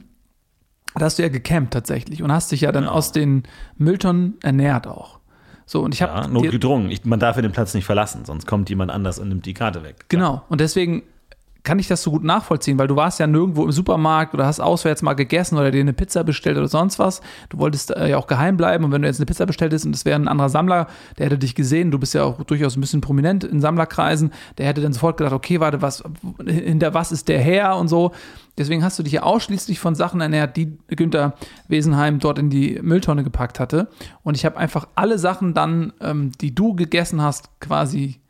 Da hast du ja gecampt tatsächlich und hast dich ja dann Genau. aus den Mülltonnen ernährt auch. So, und ich habe Ja, notgedrungen. Ich, man darf ja den Platz nicht verlassen, sonst kommt jemand anders und nimmt die Karte weg. Genau. Und deswegen kann ich das so gut nachvollziehen, weil du warst ja nirgendwo im Supermarkt oder hast auswärts mal gegessen oder dir eine Pizza bestellt oder sonst was. Du wolltest äh, ja auch geheim bleiben und wenn du jetzt eine Pizza bestellt hättest und es wäre ein anderer Sammler, der hätte dich gesehen, du bist ja auch durchaus ein bisschen prominent in Sammlerkreisen, der hätte dann sofort gedacht, okay, warte, was, hinter was ist der her und so. Deswegen hast du dich ja ausschließlich von Sachen ernährt, die Günther Wesenheim dort in die Mülltonne gepackt hatte. Und ich habe einfach alle Sachen dann, ähm, die du gegessen hast, quasi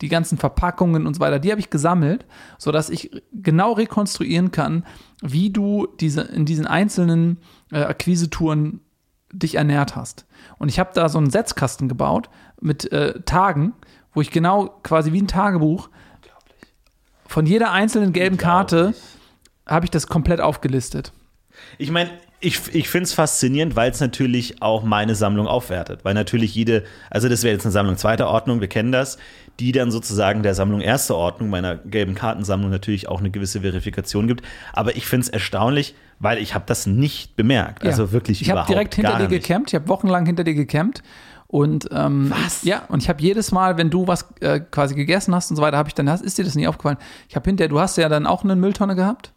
die ganzen Verpackungen und so weiter, die habe ich gesammelt, sodass ich genau rekonstruieren kann, wie du diese, in diesen einzelnen äh, Akquisetouren dich ernährt hast. Und ich habe da so einen Setzkasten gebaut mit äh, Tagen, wo ich genau quasi wie ein Tagebuch von jeder einzelnen gelben Karte habe ich das komplett aufgelistet. Ich meine, ich, ich finde es faszinierend, weil es natürlich auch meine Sammlung aufwertet. Weil natürlich jede, also das wäre jetzt eine Sammlung zweiter Ordnung, wir kennen das, die dann sozusagen der Sammlung erster Ordnung, meiner gelben Kartensammlung natürlich auch eine gewisse Verifikation gibt. Aber ich finde es erstaunlich, weil ich habe das nicht bemerkt. Also Ja. wirklich Ich habe überhaupt direkt hinter dir nicht. gecampt. Ich habe wochenlang hinter dir gecampt. Und ähm, Was? Ja, und ich habe jedes Mal, wenn du was äh, quasi gegessen hast und so weiter, habe ich dann, ist dir das nie aufgefallen? Ich habe hinter, du hast ja dann auch eine Mülltonne gehabt.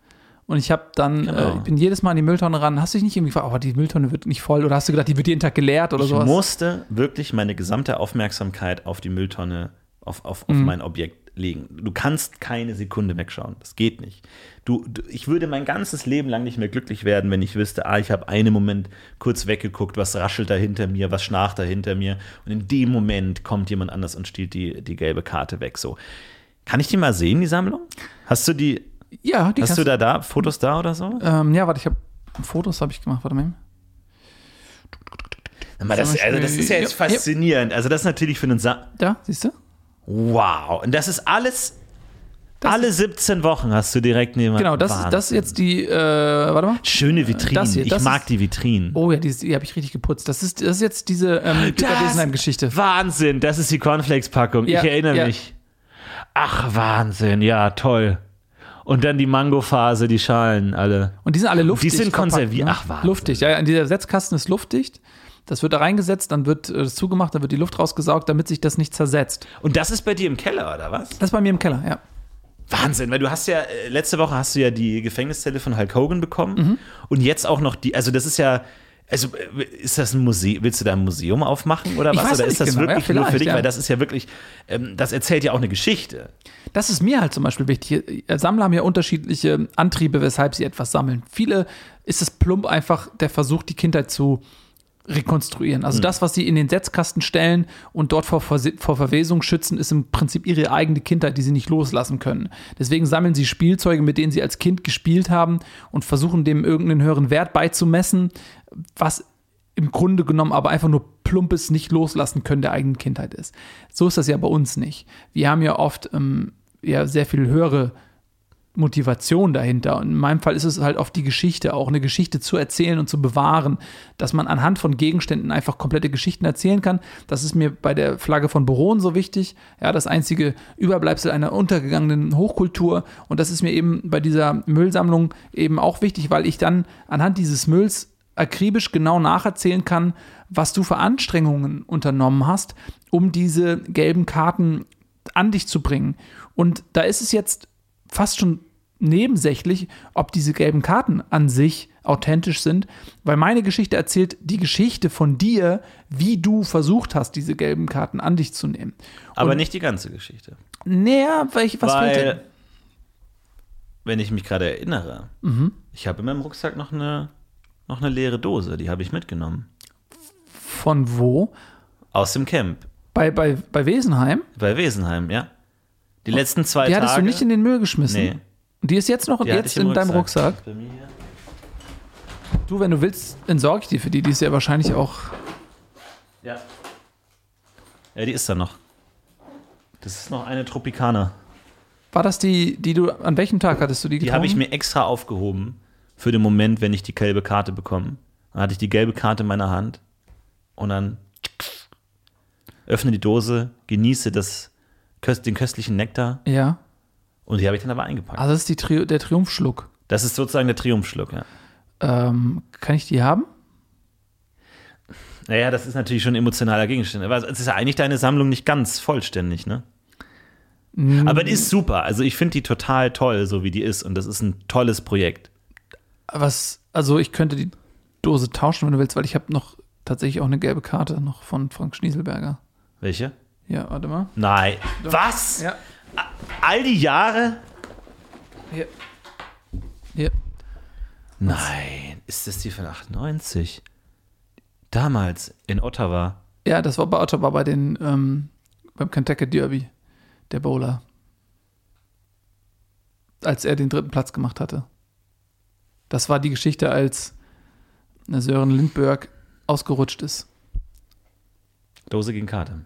Und ich habe dann, Genau. äh, ich bin jedes Mal in die Mülltonne ran. Hast du dich nicht irgendwie gefragt, oh, die Mülltonne wird nicht voll? Oder hast du gedacht, die wird jeden Tag geleert oder Ich sowas? musste wirklich meine gesamte Aufmerksamkeit auf die Mülltonne, auf, auf, Mhm. auf mein Objekt legen. Du kannst keine Sekunde wegschauen. Das geht nicht. Du, du, ich würde mein ganzes Leben lang nicht mehr glücklich werden, wenn ich wüsste, ah, ich habe einen Moment kurz weggeguckt, was raschelt da hinter mir, was schnarcht da hinter mir. Und in dem Moment kommt jemand anders und stiehlt die, die gelbe Karte weg. So. Kann ich die mal sehen, die Sammlung? Hast du die, Ja, die hast du da, da Fotos da oder so? Ähm, ja, warte, ich habe Fotos habe ich gemacht. Warte mal. Aber das, also das ist ja jetzt Ja, ja. faszinierend. Also das ist natürlich für einen Sa Da, siehst du? Wow. Und das ist alles. Das alle 17 Wochen hast du direkt neben Genau, das, Wahnsinn. das ist jetzt die, äh, warte mal. Schöne Vitrinen. das hier, ich das mag ist- die Vitrinen. Oh ja, die, die habe ich richtig geputzt. Das ist, das ist jetzt diese ähm, Günther Wesenheim-Geschichte. Wahnsinn, das ist die Cornflakes-Packung. Ja, ich erinnere ja. mich. Ach, Wahnsinn, ja, toll. Und dann die Mango-Phase, die Schalen alle. Und die sind alle luftdicht. sind verpackt, konserviert. Ne? Ach, Wahnsinn. Luftdicht. Ja, ja, dieser Setzkasten ist luftdicht. Das wird da reingesetzt, dann wird äh, das zugemacht, dann wird die Luft rausgesaugt, damit sich das nicht zersetzt. Und das ist bei dir im Keller, oder was? Das ist bei mir im Keller, ja. Wahnsinn, weil du hast ja, äh, letzte Woche hast du ja die Gefängniszelle von Hulk Hogan bekommen. Mhm. Und jetzt auch noch die, also das ist ja, also äh, ist das ein Museum, willst du da ein Museum aufmachen oder was? Oder ist das genau, ja, wirklich nur für dich? ja. Weil das ist ja wirklich, ähm, das erzählt ja auch eine Geschichte. Das ist mir halt zum Beispiel wichtig. Äh, Sammler haben ja unterschiedliche Antriebe, weshalb sie etwas sammeln. Viele ist es plump einfach der Versuch, die Kindheit zu rekonstruieren. Also das, was sie in den Setzkasten stellen und dort vor, vor, vor Verwesung schützen, ist im Prinzip ihre eigene Kindheit, die sie nicht loslassen können. Deswegen sammeln sie Spielzeuge, mit denen sie als Kind gespielt haben und versuchen dem irgendeinen höheren Wert beizumessen, was im Grunde genommen aber einfach nur plumpes nicht loslassen können der eigenen Kindheit ist. So ist das ja bei uns nicht. Wir haben ja oft ähm, ja sehr viel höhere Motivation dahinter. Und in meinem Fall ist es halt oft die Geschichte, auch eine Geschichte zu erzählen und zu bewahren, dass man anhand von Gegenständen einfach komplette Geschichten erzählen kann. Das ist mir bei der Flagge von Boron so wichtig. Ja, das einzige Überbleibsel einer untergegangenen Hochkultur. Und das ist mir eben bei dieser Müllsammlung eben auch wichtig, weil ich dann anhand dieses Mülls akribisch genau nacherzählen kann, was du für Anstrengungen unternommen hast, um diese gelben Karten an dich zu bringen. Und da ist es jetzt fast schon nebensächlich, ob diese gelben Karten an sich authentisch sind, weil meine Geschichte erzählt die Geschichte von dir, wie du versucht hast, diese gelben Karten an dich zu nehmen. Aber Und- nicht die ganze Geschichte. Naja, welch, was fehlt denn? Weil, wenn ich mich gerade erinnere, Mhm. ich habe in meinem Rucksack noch eine, noch eine leere Dose, die habe ich mitgenommen. Von wo? Aus dem Camp. Bei, bei, bei Wesenheim? Bei Wesenheim, ja. Die letzten zwei Die Tage. hattest du nicht in den Müll geschmissen? Nee. Und die ist jetzt noch die jetzt in deinem Rucksack? Mir hier. Du, wenn du willst, entsorge ich die für die. Die ist ja wahrscheinlich auch. Ja. Ja, die ist da noch. Das ist noch eine Tropikaner. War das die, die du, an welchem Tag hattest du die Die getrunken? habe ich mir extra aufgehoben für den Moment, wenn ich die gelbe Karte bekomme. Dann hatte ich die gelbe Karte in meiner Hand und dann öffne die Dose, genieße das, den köstlichen Nektar Ja. und die habe ich dann aber eingepackt. Also das ist die Tri der Triumphschluck. Das ist sozusagen der Triumphschluck, ja. Ähm, kann ich die haben? Naja, das ist natürlich schon ein emotionaler Gegenstand. Aber es ist ja eigentlich deine Sammlung nicht ganz vollständig, ne? Aber die ist super. Also ich finde die total toll, so wie die ist. Und das ist ein tolles Projekt. Was, also ich könnte die Dose tauschen, wenn du willst, weil ich habe noch tatsächlich auch eine gelbe Karte noch von Frank Schnieselberger. Welche? Ja, warte mal. Nein. Was? Ja. All die Jahre? Hier. Hier. Nein. Ist das die von 98? Damals in Ottawa. Ja, das war bei Ottawa bei den, ähm, beim Kentucky Derby, der Bowler. Als er den dritten Platz gemacht hatte. Das war die Geschichte, als Sören Lindbergh ausgerutscht ist. Dose gegen Karte.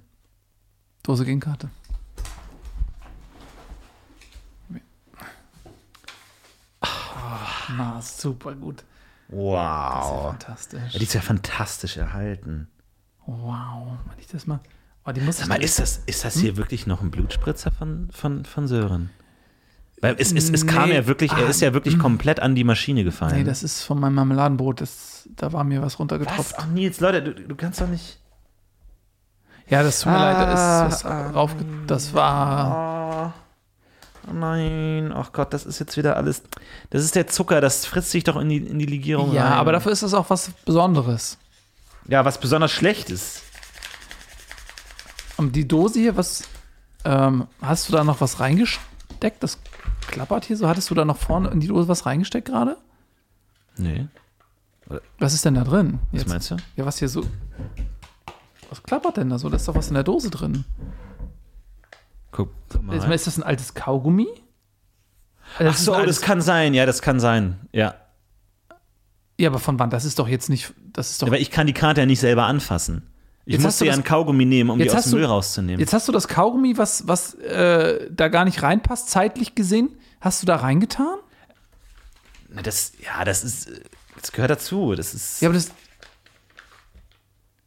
Dose gegen Karte. Na, super gut. Wow. Fantastisch. Ja, die ist ja fantastisch erhalten. Wow, wenn ich das mal. Oh, die muss Sag mal, ist das, ist das hier wirklich noch ein Blutspritzer von, von, von Sören? Weil es, es, es kam Nee. ja wirklich, er ist ja wirklich komplett an die Maschine gefallen. Nee, das ist von meinem Marmeladenbrot. Das, da war mir was runtergetropft. Was? Ach, Nils, Leute, du, du kannst doch nicht. Ja, das tut mir leid, da ist was Ah, rauf. Das war. Oh, nein, ach Gott, das ist jetzt wieder alles. Das ist der Zucker, das frisst sich doch in die, in die Legierung Ja, rein. aber dafür ist das auch was Besonderes. Ja, was besonders schlecht ist. Und die Dose hier, was. Ähm, hast du da noch was reingesteckt? Das klappert hier so. Hattest du da noch vorne in die Dose was reingesteckt gerade? Nee, Was ist denn da drin? was Jetzt? meinst du? Ja, was hier so. Was klappert denn da so? Da ist doch was in der Dose drin. Guck, guck mal. Mal, ist das ein altes Kaugummi? Also Ach ist so, ein das kann sein, ja, das kann sein. Ja. Ja, aber von wann? Das ist doch jetzt nicht. Das ist doch. Aber ich kann die Karte ja nicht selber anfassen. Ich Jetzt musste du ja das- einen Kaugummi nehmen, um die aus dem du- Müll rauszunehmen. Jetzt hast du das Kaugummi, was, was äh, da gar nicht reinpasst, zeitlich gesehen. Hast du da reingetan? Na, das, ja, das ist, äh, das gehört dazu. Das ist, Ja, aber das.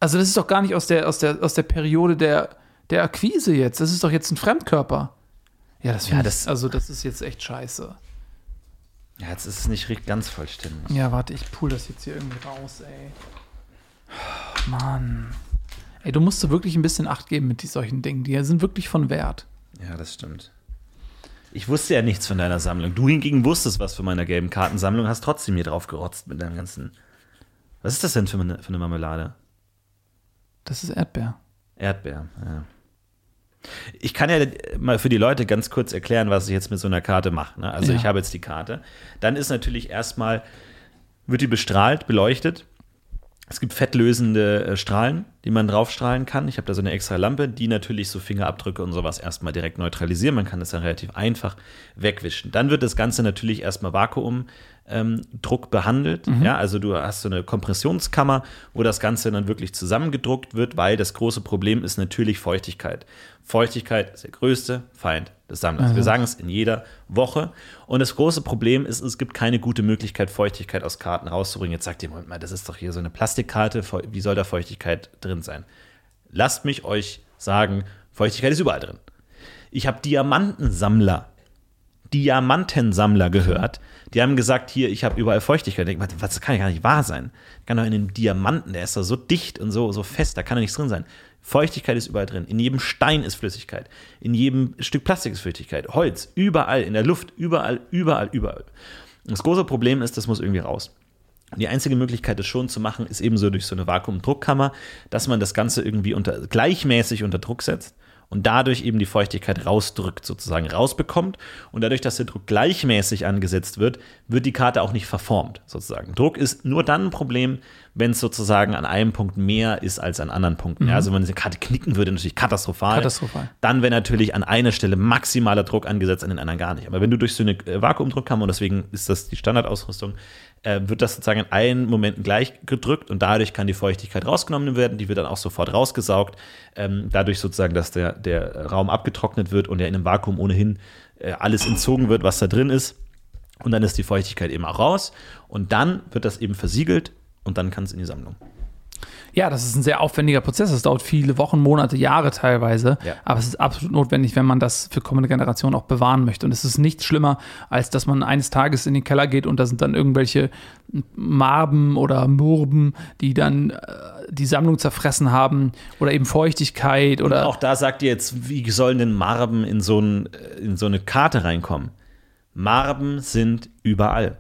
Also, das ist doch gar nicht aus der, aus der, aus der Periode der, der Akquise jetzt. Das ist doch jetzt ein Fremdkörper. Ja, das, Ja, finde das- ich, also das ist jetzt echt scheiße. ja, jetzt ist es nicht ganz vollständig. Ja, warte, ich pull das jetzt hier irgendwie raus, ey. Mann. Ey, du musst wirklich ein bisschen Acht geben mit solchen Dingen. Die sind wirklich von Wert. Ja, das stimmt. Ich wusste ja nichts von deiner Sammlung. Du hingegen wusstest was von meiner gelben Kartensammlung, hast trotzdem hier drauf gerotzt mit deinem ganzen. Was ist das denn für eine, für eine Marmelade? Das ist Erdbeer. Erdbeer, ja. Ich kann ja mal für die Leute ganz kurz erklären, was ich jetzt mit so einer Karte mache. Ne? Also Ja. ich habe jetzt die Karte. Dann ist natürlich erstmal, wird die bestrahlt, beleuchtet. Es gibt fettlösende äh, Strahlen, die man draufstrahlen kann. Ich habe da so eine extra Lampe, die natürlich so Fingerabdrücke und sowas erstmal direkt neutralisieren. Man kann das dann relativ einfach wegwischen. Dann wird das Ganze natürlich erstmal Vakuumdruck ähm, behandelt. Ja, also du hast so eine Kompressionskammer, wo das Ganze dann wirklich zusammengedruckt wird, weil das große Problem ist natürlich Feuchtigkeit. Feuchtigkeit ist der größte Feind des Sammlers. Wir sagen es in jeder Woche. Und das große Problem ist, es gibt keine gute Möglichkeit, Feuchtigkeit aus Karten rauszubringen. Jetzt sagt ihr, Moment mal, das ist doch hier so eine Plastikkarte. Wie soll da Feuchtigkeit drin sein? Lasst mich euch sagen, Feuchtigkeit ist überall drin. Ich habe Diamantensammler, Diamantensammler gehört. Die haben gesagt, hier, ich habe überall Feuchtigkeit. Ich denke, das kann ja gar nicht wahr sein. Kann doch in einem Diamanten, der ist doch so dicht und so, so fest, da kann doch nichts drin sein. Feuchtigkeit ist überall drin. In jedem Stein ist Flüssigkeit. In jedem Stück Plastik ist Flüssigkeit. Holz, überall, in der Luft, überall, überall, überall. Das große Problem ist, das muss irgendwie raus. Die einzige Möglichkeit, das schon zu machen, ist ebenso durch so eine Vakuumdruckkammer, dass man das Ganze irgendwie unter, gleichmäßig unter Druck setzt und dadurch eben die Feuchtigkeit rausdrückt, sozusagen rausbekommt. Und dadurch, dass der Druck gleichmäßig angesetzt wird, wird die Karte auch nicht verformt, sozusagen. Druck ist nur dann ein Problem, wenn es sozusagen an einem Punkt mehr ist als an anderen Punkten. Ja, also wenn diese Karte knicken würde, natürlich katastrophal. Katastrophal. Dann wäre natürlich an einer Stelle maximaler Druck angesetzt, an den anderen gar nicht. Aber wenn du durch so eine äh, Vakuumdruckkammer, und deswegen ist das die Standardausrüstung, äh, wird das sozusagen in allen Momenten gleich gedrückt und dadurch kann die Feuchtigkeit rausgenommen werden. Die wird dann auch sofort rausgesaugt. Ähm, dadurch sozusagen, dass der, der Raum abgetrocknet wird und ja in einem Vakuum ohnehin äh, alles entzogen wird, was da drin ist. Und dann ist die Feuchtigkeit eben auch raus. Und dann wird das eben versiegelt und dann kann es in die Sammlung. Ja, das ist ein sehr aufwendiger Prozess. Das dauert viele Wochen, Monate, Jahre teilweise. Ja. Aber es ist absolut notwendig, wenn man das für kommende Generationen auch bewahren möchte. Und es ist nichts schlimmer, als dass man eines Tages in den Keller geht und da sind dann irgendwelche Marben oder Murben, die dann äh, die Sammlung zerfressen haben oder eben Feuchtigkeit oder Auch da sagt ihr jetzt, wie sollen denn Marben in so, ein, in so eine Karte reinkommen? Marben sind überall.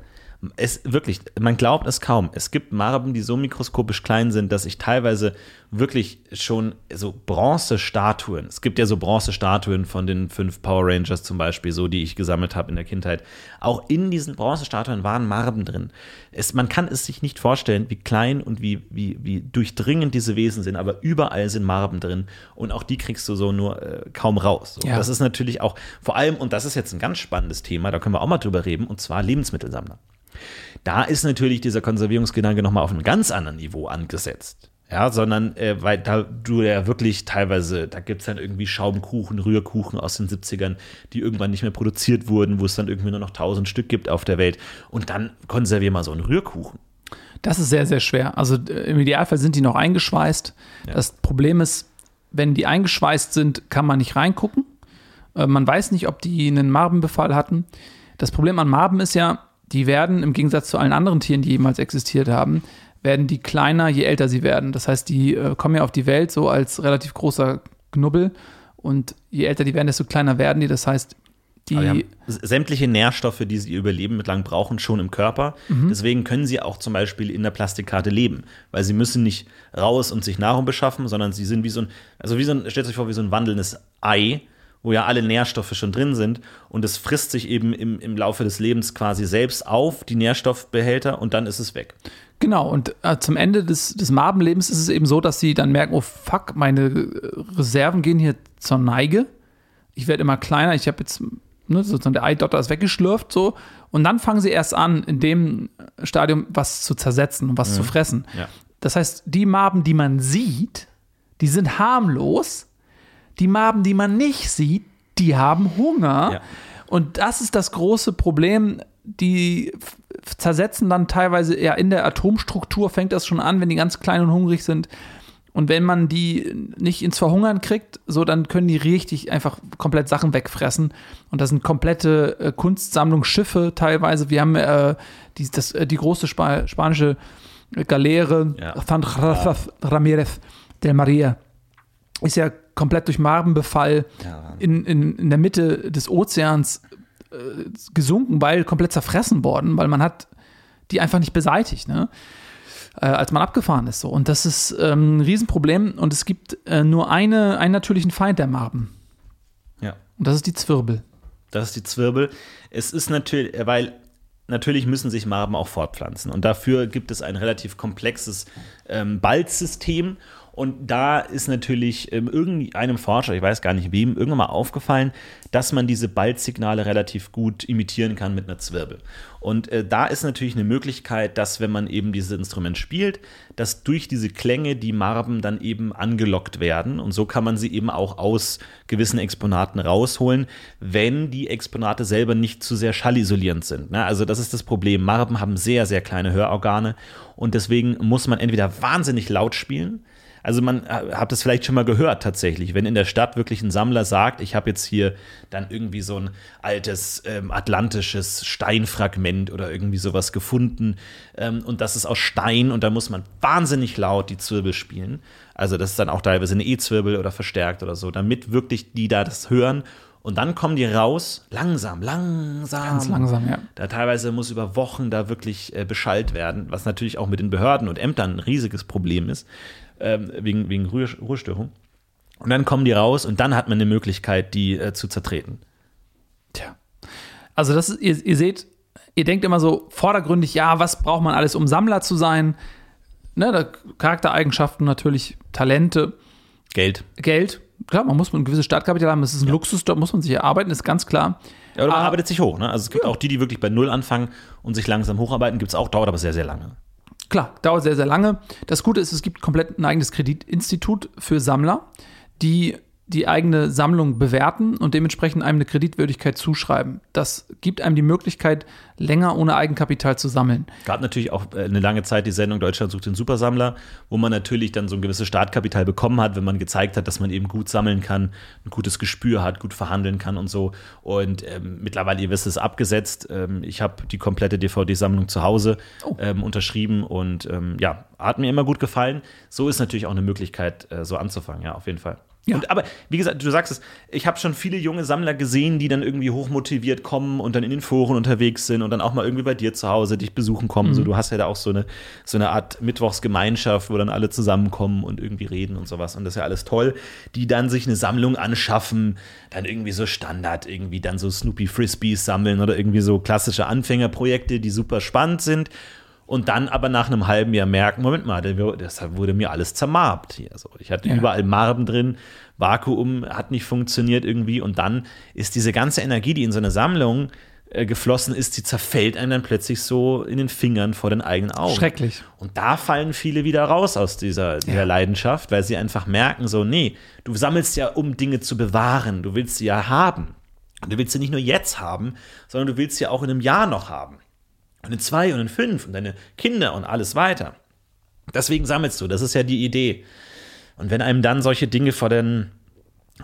Es wirklich, man glaubt es kaum. Es gibt Marben, die so mikroskopisch klein sind, dass ich teilweise wirklich schon so Bronzestatuen, es gibt ja so Bronzestatuen von den fünf Power Rangers zum Beispiel, so die ich gesammelt habe in der Kindheit. Auch in diesen Bronzestatuen waren Marben drin. Es, man kann es sich nicht vorstellen, wie klein und wie, wie, wie durchdringend diese Wesen sind, aber überall sind Marben drin und auch die kriegst du so nur äh, kaum raus. So. Ja. Das ist natürlich auch, vor allem, und das ist jetzt ein ganz spannendes Thema, da können wir auch mal drüber reden, und zwar Lebensmittelsammler. Da ist natürlich dieser Konservierungsgedanke nochmal auf einem ganz anderen Niveau angesetzt. Ja, sondern äh, weil da du ja wirklich teilweise, da gibt es dann irgendwie Schaumkuchen, Rührkuchen aus den 70ern, die irgendwann nicht mehr produziert wurden, wo es dann irgendwie nur noch 1000 Stück gibt auf der Welt. Und dann konservier mal so einen Rührkuchen. Das ist sehr, sehr schwer. Also im Idealfall sind die noch eingeschweißt. Das Problem ist, wenn die eingeschweißt sind, kann man nicht reingucken. Äh, Man weiß nicht, ob die einen Marbenbefall hatten. Das Problem an Marben ist ja, die werden im Gegensatz zu allen anderen Tieren, die jemals existiert haben, werden die kleiner, je älter sie werden. Das heißt, die äh, kommen ja auf die Welt so als relativ großer Knubbel und je älter die werden, desto kleiner werden die. Das heißt, die, sämtliche Nährstoffe, die sie Überleben mitlang brauchen, schon im Körper. Deswegen können sie auch zum Beispiel in der Plastikkarte leben, weil sie müssen nicht raus und sich Nahrung beschaffen, sondern sie sind wie so ein, also wie so ein, stellt euch vor, wie so ein wandelndes Ei, wo ja alle Nährstoffe schon drin sind und es frisst sich eben im, im Laufe des Lebens quasi selbst auf, die Nährstoffbehälter, und dann ist es weg. Genau, und äh, zum Ende des, des Marbenlebens ist es eben so, dass sie dann merken, oh fuck, meine äh, Reserven gehen hier zur Neige. Ich werde immer kleiner, ich habe jetzt, ne, sozusagen der Eidotter ist weggeschlürft, so. Und dann fangen sie erst an, in dem Stadium was zu zersetzen und was zu fressen. Ja. Das heißt, die Marben, die man sieht, die sind harmlos. Die Marben, die man nicht sieht, die haben Hunger. Ja. Und das ist das große Problem. Die zersetzen dann teilweise ja in der Atomstruktur, fängt das schon an, wenn die ganz klein und hungrig sind. Und wenn man die nicht ins Verhungern kriegt, so dann können die richtig einfach komplett Sachen wegfressen. Und das sind komplette äh, Kunstsammlungen, Schiffe teilweise. Wir haben äh, die, das, äh, die große Spa spanische Galeere, Ja. Juan Ramirez del Maria, ist ja komplett durch Marbenbefall Ja. in, in, in der Mitte des Ozeans äh, gesunken, weil komplett zerfressen worden, weil man hat die einfach nicht beseitigt, ne? äh, als man abgefahren ist. So. Und das ist ähm, ein Riesenproblem und es gibt äh, nur eine, einen natürlichen Feind der Marben Ja. und das ist die Zwirbel. Das ist die Zwirbel. Es ist natürlich, weil natürlich müssen sich Marben auch fortpflanzen. Und dafür gibt es ein relativ komplexes ähm, Balzsystem. Und da ist natürlich ähm, irgendeinem Forscher, ich weiß gar nicht wem, irgendwann mal aufgefallen, dass man diese Balzsignale relativ gut imitieren kann mit einer Zwirbel. Und äh, da ist natürlich eine Möglichkeit, dass wenn man eben dieses Instrument spielt, dass durch diese Klänge die Marben dann eben angelockt werden. Und so kann man sie eben auch aus gewissen Exponaten rausholen, wenn die Exponate selber nicht zu sehr schallisolierend sind. Ne? Also das ist das Problem. Marben haben sehr, sehr kleine Hörorgane und deswegen muss man entweder wahnsinnig laut spielen, also man äh, hat das vielleicht schon mal gehört tatsächlich, wenn in der Stadt wirklich ein Sammler sagt, ich habe jetzt hier dann irgendwie so ein altes ähm, atlantisches Steinfragment oder irgendwie sowas gefunden ähm, und das ist aus Stein und da muss man wahnsinnig laut die Zwirbel spielen. Also das ist dann auch teilweise eine E-Zwirbel oder verstärkt oder so, damit wirklich die da das hören und dann kommen die raus, langsam, langsam. Ganz langsam, ja. Da teilweise muss über Wochen da wirklich äh, beschallt werden, was natürlich auch mit den Behörden und Ämtern ein riesiges Problem ist ähm, wegen, wegen Ruhe, Ruhestörung. Und dann kommen die raus und dann hat man eine Möglichkeit, die äh, zu zertreten. Tja. Also, das ist, ihr, ihr seht, ihr denkt immer so vordergründig, ja, was braucht man alles, um Sammler zu sein? Ne, Charaktereigenschaften natürlich, Talente. Geld. Geld. Klar, man muss ein gewisses Startkapital haben, das ist ein ja. Luxus, da muss man sich erarbeiten, ist ganz klar. Ja, oder man aber, arbeitet sich hoch. Ne? Also es gibt ja. auch die, die wirklich bei Null anfangen und sich langsam hocharbeiten, gibt es auch, dauert aber sehr, sehr lange. Klar, dauert sehr, sehr lange. Das Gute ist, es gibt komplett ein eigenes Kreditinstitut für Sammler, die die eigene Sammlung bewerten und dementsprechend einem eine Kreditwürdigkeit zuschreiben. Das gibt einem die Möglichkeit, länger ohne Eigenkapital zu sammeln. Gab natürlich auch äh, eine lange Zeit die Sendung Deutschland sucht den Supersammler, wo man natürlich dann so ein gewisses Startkapital bekommen hat, wenn man gezeigt hat, dass man eben gut sammeln kann, ein gutes Gespür hat, gut verhandeln kann und so. Und ähm, mittlerweile, ihr wisst es, abgesetzt. Ähm, ich habe die komplette DVD-Sammlung zu Hause oh. ähm, unterschrieben und ähm, ja, hat mir immer gut gefallen. So ist natürlich auch eine Möglichkeit, äh, so anzufangen, ja, auf jeden Fall. Ja. Und, aber wie gesagt, du sagst es, ich habe schon viele junge Sammler gesehen, die dann irgendwie hochmotiviert kommen und dann in den Foren unterwegs sind und dann auch mal irgendwie bei dir zu Hause dich besuchen kommen. Mhm. So, du hast ja da auch so eine, so eine Art Mittwochsgemeinschaft, wo dann alle zusammenkommen und irgendwie reden und sowas. Und das ist ja alles toll. Die dann sich eine Sammlung anschaffen, dann irgendwie so Standard, irgendwie dann so Snoopy Frisbees sammeln oder irgendwie so klassische Anfängerprojekte, die super spannend sind und dann aber nach einem halben Jahr merken, Moment mal, das wurde mir alles zermarbt hier. So, ich hatte ja. überall Marben drin, Vakuum hat nicht funktioniert irgendwie und dann ist diese ganze Energie, die in so eine Sammlung äh, geflossen ist, die zerfällt einem dann plötzlich so in den Fingern vor den eigenen Augen. Schrecklich. Und da fallen viele wieder raus aus dieser, dieser ja. Leidenschaft, weil sie einfach merken, so, nee, du sammelst ja, um Dinge zu bewahren, du willst sie ja haben. Und du willst sie nicht nur jetzt haben, sondern du willst sie auch in einem Jahr noch haben und in zwei und in fünf und deine Kinder und alles weiter. Deswegen sammelst du, das ist ja die Idee. Und wenn einem dann solche Dinge vor den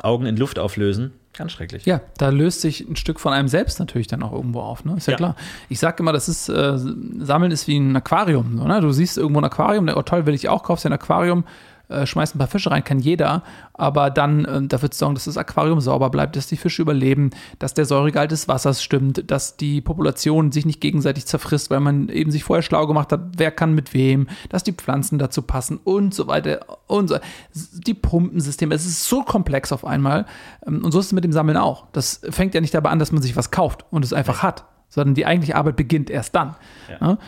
Augen in Luft auflösen, ganz schrecklich. Ja, da löst sich ein Stück von einem selbst natürlich dann auch irgendwo auf, ne? Ist ja, ja. klar. Ich sage immer, das ist, äh, Sammeln ist wie ein Aquarium. Ne? Du siehst irgendwo ein Aquarium, oh toll, will ich auch, kaufst ein Aquarium, äh, schmeißt ein paar Fische rein, kann jeder, aber dann äh, dafür zu sorgen, dass das Aquarium sauber bleibt, dass die Fische überleben, dass der Säuregehalt des Wassers stimmt, dass die Population sich nicht gegenseitig zerfrisst, weil man eben sich vorher schlau gemacht hat, wer kann mit wem, dass die Pflanzen dazu passen und so weiter und so. Die Pumpensysteme, es ist so komplex auf einmal ähm, und so ist es mit dem Sammeln auch. Das fängt ja nicht dabei an, dass man sich was kauft und es einfach hat, sondern die eigentliche Arbeit beginnt erst dann. Ja. Ja?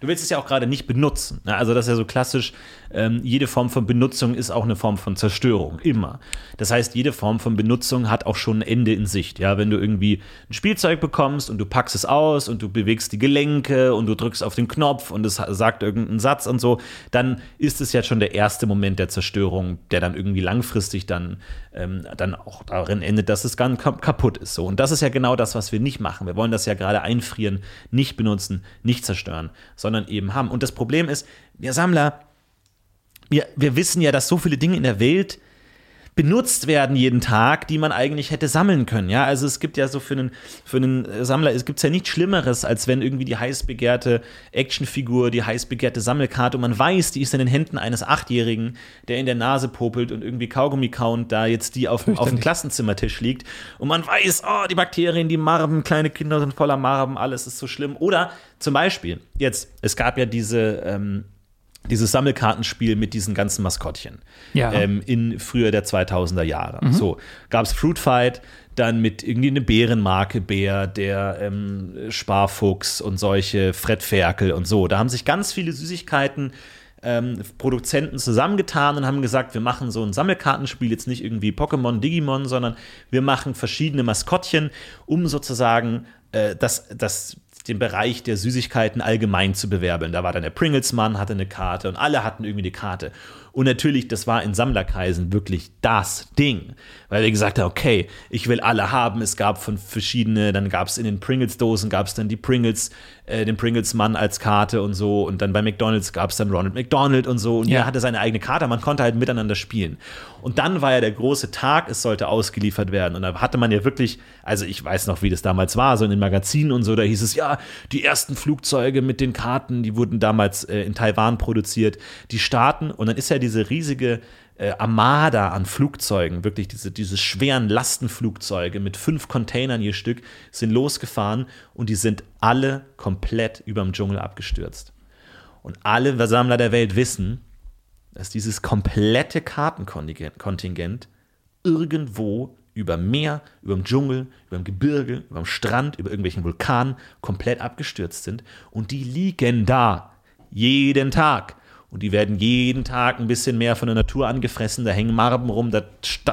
Du willst es ja auch gerade nicht benutzen. Ne? Also das ist ja so klassisch, ähm, jede Form von Benutzung ist auch eine Form von Zerstörung, immer. Das heißt, jede Form von Benutzung hat auch schon ein Ende in Sicht. Ja, wenn du irgendwie ein Spielzeug bekommst und du packst es aus und du bewegst die Gelenke und du drückst auf den Knopf und es sagt irgendeinen Satz und so, dann ist es ja schon der erste Moment der Zerstörung, der dann irgendwie langfristig dann, ähm, dann auch darin endet, dass es ganz kaputt ist. So. Und das ist ja genau das, was wir nicht machen. Wir wollen das ja gerade einfrieren, nicht benutzen, nicht zerstören, sondern eben haben. Und das Problem ist, wir Sammler, wir, wir wissen ja, dass so viele Dinge in der Welt benutzt werden jeden Tag, die man eigentlich hätte sammeln können. Ja, also es gibt ja so für einen, für einen Sammler, es gibt ja nichts Schlimmeres, als wenn irgendwie die heiß begehrte Actionfigur, die heiß begehrte Sammelkarte und man weiß, die ist in den Händen eines Achtjährigen, der in der Nase popelt und irgendwie Kaugummi kaunt, da jetzt die auf, auf dem Klassenzimmertisch liegt und man weiß, oh, die Bakterien, die Marben, kleine Kinder sind voller Marben, alles ist so schlimm. Oder zum Beispiel, jetzt, es gab ja diese, ähm, dieses Sammelkartenspiel mit diesen ganzen Maskottchen Ja. ähm, in früher der 2000er Jahre. So gab es Fruit Fight, dann mit irgendwie eine Bärenmarke Bär, der ähm, Sparfuchs und solche Fred Ferkel und so. Da haben sich ganz viele Süßigkeiten ähm, Produzenten zusammengetan und haben gesagt, wir machen so ein Sammelkartenspiel, jetzt nicht irgendwie Pokémon, Digimon, sondern wir machen verschiedene Maskottchen, um sozusagen äh, das, das, den Bereich der Süßigkeiten allgemein zu bewerben. Da war dann der Pringles-Mann, hatte eine Karte und alle hatten irgendwie eine Karte. Und natürlich, das war in Sammlerkreisen wirklich das Ding, weil wir gesagt haben, okay, ich will alle haben. Es gab von verschiedene, dann gab es in den Pringles-Dosen, gab es dann die Pringles, äh, den Pringles-Mann als Karte und so. Und dann bei McDonalds gab es dann Ronald McDonald und so. Und Ja. jeder hatte seine eigene Karte, man konnte halt miteinander spielen. Und dann war ja der große Tag, es sollte ausgeliefert werden. Und da hatte man ja wirklich, also ich weiß noch, wie das damals war, so in den Magazinen und so, da hieß es, ja, die ersten Flugzeuge mit den Karten, die wurden damals äh, in Taiwan produziert, die starten. Und dann ist ja diese riesige äh, Armada an Flugzeugen, wirklich diese, diese schweren Lastenflugzeuge mit fünf Containern je Stück, sind losgefahren und die sind alle komplett überm Dschungel abgestürzt. Und alle Sammler der Welt wissen, dass dieses komplette Kartenkontingent Kontingent irgendwo über Meer, über dem Dschungel, über dem Gebirge, über dem Strand, über irgendwelchen Vulkanen komplett abgestürzt sind. Und die liegen da. Jeden Tag. Und die werden jeden Tag ein bisschen mehr von der Natur angefressen. Da hängen Marben rum, da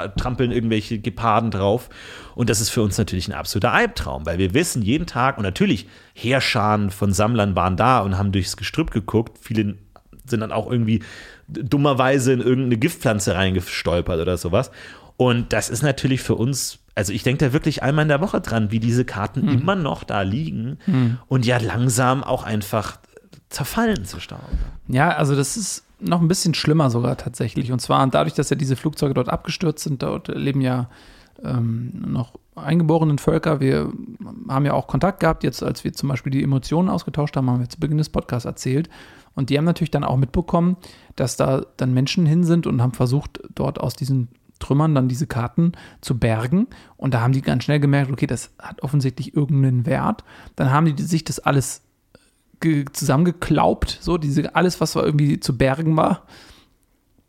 trampeln irgendwelche Geparden drauf. Und das ist für uns natürlich ein absoluter Albtraum, weil wir wissen jeden Tag, und natürlich Heerscharen von Sammlern waren da und haben durchs Gestrüpp geguckt. Viele sind dann auch irgendwie dummerweise in irgendeine Giftpflanze reingestolpert oder sowas. Und das ist natürlich für uns, also ich denke da wirklich einmal in der Woche dran, wie diese Karten immer noch da liegen und ja langsam auch einfach zerfallen zu Staub. Ja, also das ist noch ein bisschen schlimmer sogar tatsächlich. Und zwar dadurch, dass ja diese Flugzeuge dort abgestürzt sind, dort leben ja ähm, noch eingeborenen Völker. Wir haben ja auch Kontakt gehabt, jetzt als wir zum Beispiel die Emotionen ausgetauscht haben, haben wir zu Beginn des Podcasts erzählt. Und die haben natürlich dann auch mitbekommen, dass da dann Menschen hin sind und haben versucht, dort aus diesen Trümmern dann diese Karten zu bergen. Und da haben die ganz schnell gemerkt, okay, das hat offensichtlich irgendeinen Wert. Dann haben die sich das alles zusammengeklaubt, so diese alles, was irgendwie zu bergen war,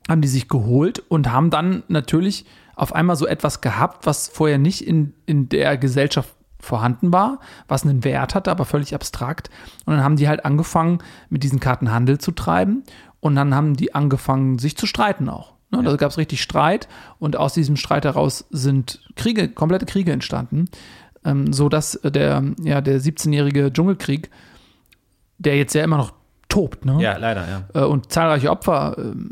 haben die sich geholt und haben dann natürlich auf einmal so etwas gehabt, was vorher nicht in, in der Gesellschaft vorhanden war, was einen Wert hatte, aber völlig abstrakt. Und dann haben die halt angefangen, mit diesen Karten Handel zu treiben und dann haben die angefangen, sich zu streiten auch. Ne? Da gab es richtig Streit und aus diesem Streit heraus sind Kriege, komplette Kriege entstanden, ähm, so dass der, ja, der 17-jährige Dschungelkrieg, der jetzt ja immer noch tobt, ne? Ja, leider, ja. äh, und zahlreiche Opfer ähm,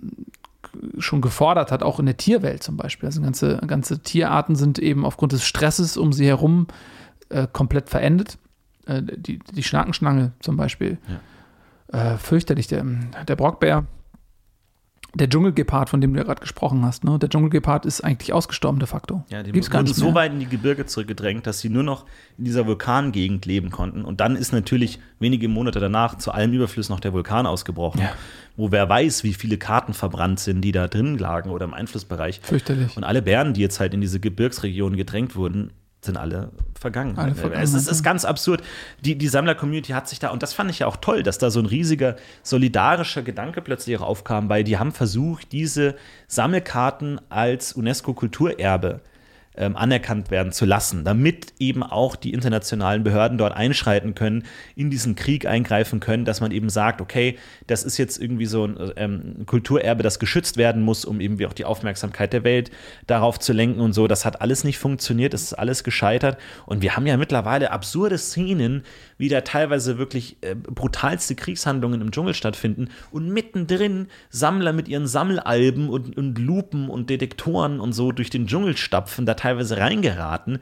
schon gefordert hat, auch in der Tierwelt zum Beispiel. Also ganze, ganze Tierarten sind eben aufgrund des Stresses um sie herum äh, komplett verendet. Äh, die, die Schnakenschlange zum Beispiel. Äh, fürchterlich, der, der Brockbär. Der Dschungelgepard, von dem du ja gerade gesprochen hast, ne? Der Dschungelgepard ist eigentlich ausgestorben de facto. Ja, die Gibt's gar wurden nicht so mehr. weit in die Gebirge zurückgedrängt, dass sie nur noch in dieser Vulkangegend leben konnten. Und dann ist natürlich wenige Monate danach zu allem Überfluss noch der Vulkan ausgebrochen, Ja. wo wer weiß, wie viele Karten verbrannt sind, die da drin lagen oder im Einflussbereich. Fürchterlich. Und alle Bären, die jetzt halt in diese Gebirgsregionen gedrängt wurden, sind alle vergangen. Alle vergangen, es ist, ist ganz absurd. Die, die Sammler-Community hat sich da, und das fand ich ja auch toll, dass da so ein riesiger solidarischer Gedanke plötzlich auch aufkam, weil die haben versucht, diese Sammelkarten als UNESCO-Kulturerbe ähm, anerkannt werden zu lassen, damit eben auch die internationalen Behörden dort einschreiten können, in diesen Krieg eingreifen können, dass man eben sagt, okay, das ist jetzt irgendwie so ein ähm, Kulturerbe, das geschützt werden muss, um eben auch die Aufmerksamkeit der Welt darauf zu lenken und so. Das hat alles nicht funktioniert, das ist alles gescheitert. Und wir haben ja mittlerweile absurde Szenen, wie da teilweise wirklich äh, brutalste Kriegshandlungen im Dschungel stattfinden und mittendrin Sammler mit ihren Sammelalben und, und Lupen und Detektoren und so durch den Dschungel stapfen, da teilweise reingeraten.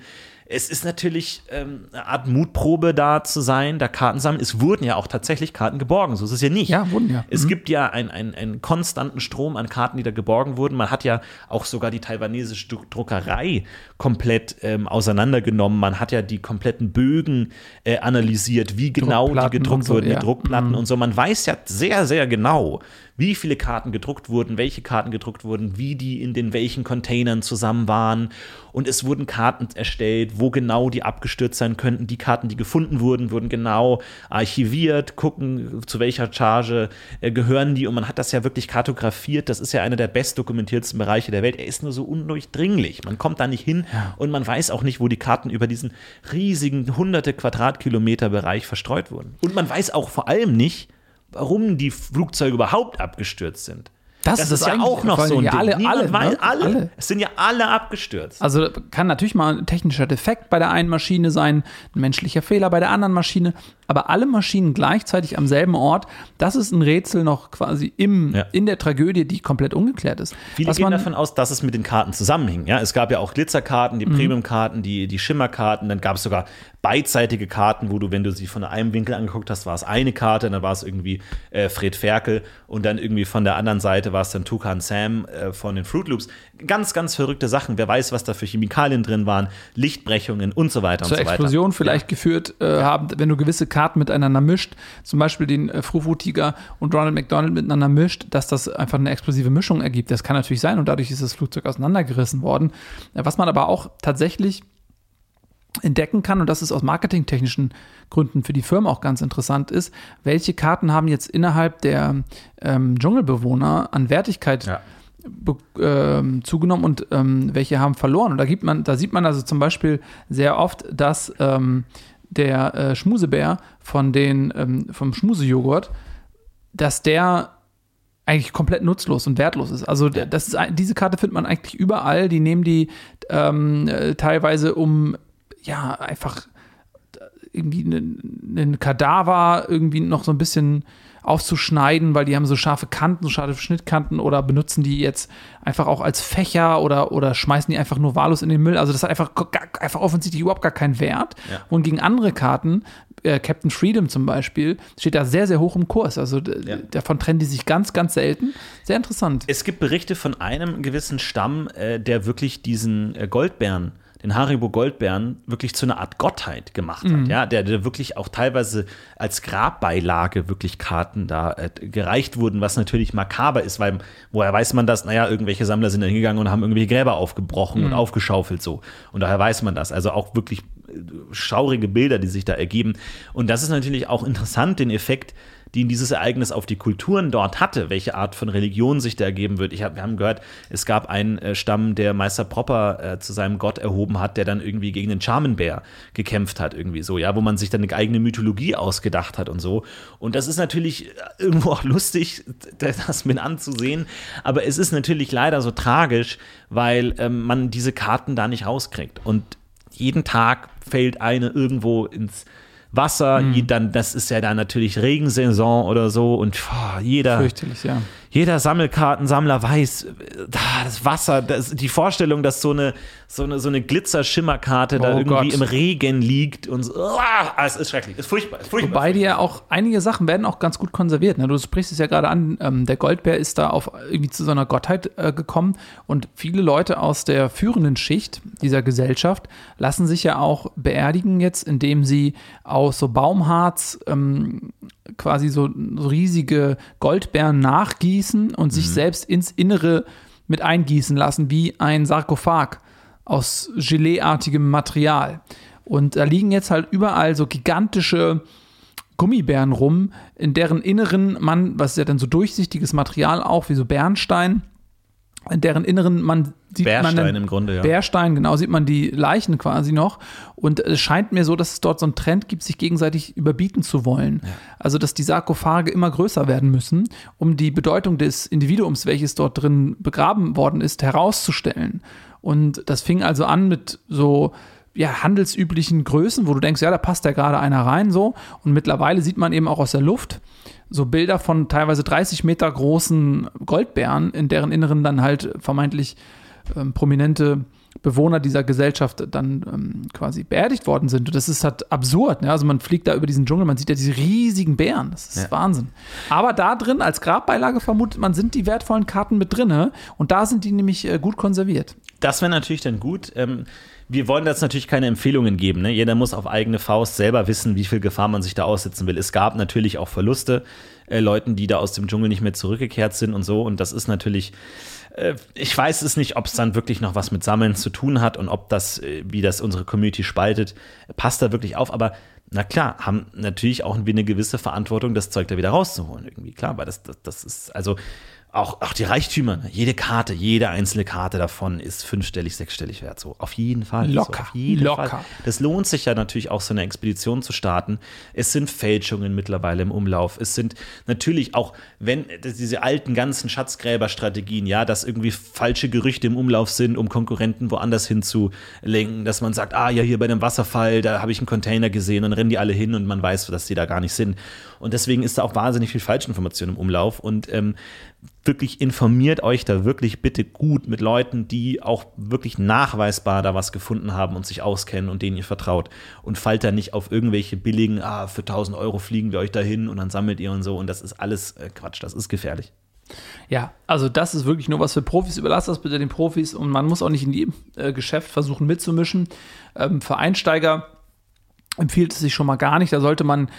Es ist natürlich ähm, eine Art Mutprobe da zu sein, da Karten sammeln. Es wurden ja auch tatsächlich Karten geborgen, so ist es ja nicht. Ja, wurden ja. Es Mhm. gibt ja einen, einen, einen konstanten Strom an Karten, die da geborgen wurden. Man hat ja auch sogar die taiwanesische Dru- Druckerei komplett ähm, auseinandergenommen. Man hat ja die kompletten Bögen äh, analysiert, wie genau die gedruckt so, wurden, ja. die Druckplatten Mhm. und so. Man weiß ja sehr, sehr genau, wie viele Karten gedruckt wurden, welche Karten gedruckt wurden, wie die in den welchen Containern zusammen waren. Und es wurden Karten erstellt, wo genau die abgestürzt sein könnten. Die Karten, die gefunden wurden, wurden genau archiviert, gucken, zu welcher Charge äh, gehören die. Und man hat das ja wirklich kartografiert. Das ist ja einer der bestdokumentiertesten Bereiche der Welt. Er ist nur so undurchdringlich. Man kommt da nicht hin und man weiß auch nicht, wo die Karten über diesen riesigen hunderte Quadratkilometer Bereich verstreut wurden. Und man weiß auch vor allem nicht, warum die Flugzeuge überhaupt abgestürzt sind. Das Das, ist ist ja auch noch so ein ja Ding. alle- Niemand alle, weiß, ne? alle. Alle. Es sind ja alle abgestürzt. Also kann natürlich mal ein technischer Defekt bei der einen Maschine sein, ein menschlicher Fehler bei der anderen Maschine, aber alle Maschinen gleichzeitig am selben Ort, das ist ein Rätsel noch quasi im, Ja. in der Tragödie, die komplett ungeklärt ist. Viele Was gehen davon aus, dass es mit den Karten zusammenhing. Ja, es gab ja auch Glitzerkarten, Mhm. die Premium-Karten, die, die Schimmerkarten. Dann gab es sogar beidseitige Karten, wo du, wenn du sie von einem Winkel angeguckt hast, war es eine Karte, dann war es irgendwie äh, Fred Ferkel und dann irgendwie von der anderen Seite war es dann Tukan Sam äh, von den Fruit Loops. Ganz, ganz verrückte Sachen. Wer weiß, was da für Chemikalien drin waren, Lichtbrechungen und so weiter zur und so weiter. Explosion vielleicht geführt äh, haben, wenn du gewisse Karten miteinander mischt, zum Beispiel den äh, Frufu-Tiger und Ronald McDonald miteinander mischt, dass das einfach eine explosive Mischung ergibt. Das kann natürlich sein und dadurch ist das Flugzeug auseinandergerissen worden. Äh, was man aber auch tatsächlich entdecken kann, und das ist aus marketingtechnischen Gründen für die Firma auch ganz interessant ist, welche Karten haben jetzt innerhalb der ähm, Dschungelbewohner an Wertigkeit Ja. ähm, zugenommen und ähm, welche haben verloren. Und da gibt man, da sieht man also zum Beispiel sehr oft, dass ähm, der äh, Schmusebär von den ähm, vom Schmusejoghurt, dass der eigentlich komplett nutzlos und wertlos ist. Also das ist, diese Karte findet man eigentlich überall. Die nehmen die ähm, äh, teilweise um ja einfach irgendwie einen, einen Kadaver irgendwie noch so ein bisschen aufzuschneiden, weil die haben so scharfe Kanten, so scharfe Schnittkanten oder benutzen die jetzt einfach auch als Fächer oder, oder schmeißen die einfach nur wahllos in den Müll. Also das hat einfach, einfach offensichtlich überhaupt gar keinen Wert. Ja. Und gegen andere Karten, äh, Captain Freedom zum Beispiel, steht da sehr, sehr hoch im Kurs. Also Ja. davon trennen die sich ganz, ganz selten. Sehr interessant. Es gibt Berichte von einem gewissen Stamm, äh, der wirklich diesen äh, Goldbären, den Haribo Goldbären, wirklich zu einer Art Gottheit gemacht hat. Ja, der, der wirklich auch teilweise als Grabbeilage wirklich Karten da äh, gereicht wurden, was natürlich makaber ist, weil woher weiß man das? Naja, irgendwelche Sammler sind da hingegangen und haben irgendwelche Gräber aufgebrochen und aufgeschaufelt so. Und daher weiß man das. Also auch wirklich äh, schaurige Bilder, die sich da ergeben. Und das ist natürlich auch interessant, den Effekt, den dieses Ereignis auf die Kulturen dort hatte, welche Art von Religion sich da ergeben wird. Ich hab, wir haben gehört, es gab einen äh, Stamm, der Meister Propper äh, zu seinem Gott erhoben hat, der dann irgendwie gegen den Charmenbär gekämpft hat, irgendwie so, ja, wo man sich dann eine eigene Mythologie ausgedacht hat und so. Und das ist natürlich äh, irgendwo auch lustig, das mit anzusehen, aber es ist natürlich leider so tragisch, weil ähm, man diese Karten da nicht rauskriegt. Und jeden Tag fällt eine irgendwo ins Wasser, je- dann, das ist ja dann natürlich Regensaison oder so und boah, jeder, ja. jeder Sammelkartensammler weiß, äh, da, das Wasser, das, die Vorstellung, dass so eine, so eine, so eine Glitzer-Schimmerkarte da Oh irgendwie Gott. im Regen liegt und so, ah, es ist schrecklich, es ist furchtbar, ist furchtbar. Wobei die ja auch, einige Sachen werden auch ganz gut konserviert. Ne? Du sprichst es ja gerade an, ähm, der Goldbär ist da auf irgendwie zu so einer Gottheit äh, gekommen und viele Leute aus der führenden Schicht dieser Gesellschaft lassen sich ja auch beerdigen jetzt, indem sie aus so Baumharz ähm, quasi so, so riesige Goldbären nachgießen und sich selbst ins Innere mit eingießen lassen, wie ein Sarkophag aus Geleeartigem Material. Und da liegen jetzt halt überall so gigantische Gummibären rum, in deren Inneren man, was ist ja dann so durchsichtiges Material auch, wie so Bernstein, in deren Inneren man sieht man Bärstein dann, im Grunde, ja. Bärstein, genau, sieht man die Leichen quasi noch. Und es scheint mir so, dass es dort so einen Trend gibt, sich gegenseitig überbieten zu wollen. Also, dass die Sarkophage immer größer werden müssen, um die Bedeutung des Individuums, welches dort drin begraben worden ist, herauszustellen. Und das fing also an mit so ja, handelsüblichen Größen, wo du denkst, ja, da passt ja gerade einer rein so. Und mittlerweile sieht man eben auch aus der Luft so Bilder von teilweise 30 Meter großen Goldbären, in deren Inneren dann halt vermeintlich ähm, prominente Bewohner dieser Gesellschaft dann ähm, quasi beerdigt worden sind. Und das ist halt absurd. Ne? Also man fliegt da über diesen Dschungel, man sieht ja diese riesigen Bären. Das ist Ja. Wahnsinn. Aber da drin, als Grabbeilage vermutet man, sind die wertvollen Karten mit drinne. Und da sind die nämlich äh, gut konserviert. Das wäre natürlich dann gut. Ähm, wir wollen jetzt natürlich keine Empfehlungen geben. Ne? Jeder muss auf eigene Faust selber wissen, wie viel Gefahr man sich da aussetzen will. Es gab natürlich auch Verluste. äh, Leuten, die da aus dem Dschungel nicht mehr zurückgekehrt sind und so. Und das ist natürlich äh, ich weiß es nicht, ob es dann wirklich noch was mit Sammeln zu tun hat und ob das, äh, wie das unsere Community spaltet, passt da wirklich auf. Aber na klar, haben natürlich auch eine gewisse Verantwortung, das Zeug da wieder rauszuholen. Irgendwie klar, weil das, das, das ist, also auch, auch die Reichtümer, ne? jede Karte, jede einzelne Karte davon ist fünfstellig, sechsstellig wert. So, auf jeden Fall. Locker. So, auf jeden Locker. Fall. Das lohnt sich ja natürlich auch, so eine Expedition zu starten. Es sind Fälschungen mittlerweile im Umlauf. Es sind natürlich auch, wenn diese alten ganzen Schatzgräberstrategien, ja, dass irgendwie falsche Gerüchte im Umlauf sind, um Konkurrenten woanders hinzulenken, dass man sagt, ah ja, hier bei dem Wasserfall, da habe ich einen Container gesehen, dann rennen die alle hin und man weiß, dass die da gar nicht sind. Und deswegen ist da auch wahnsinnig viel Falschinformation im Umlauf. Und ähm, wirklich informiert euch da wirklich bitte gut mit Leuten, die auch wirklich nachweisbar da was gefunden haben und sich auskennen und denen ihr vertraut. Und fallt da nicht auf irgendwelche billigen, ah, für 1000 Euro fliegen wir euch dahin und dann sammelt ihr und so. Und das ist alles äh, Quatsch, das ist gefährlich. Ja, also das ist wirklich nur was für Profis. Überlasst das bitte den Profis und man muss auch nicht in jedem äh, Geschäft versuchen mitzumischen. Ähm, für Einsteiger empfiehlt es sich schon mal gar nicht. Da sollte man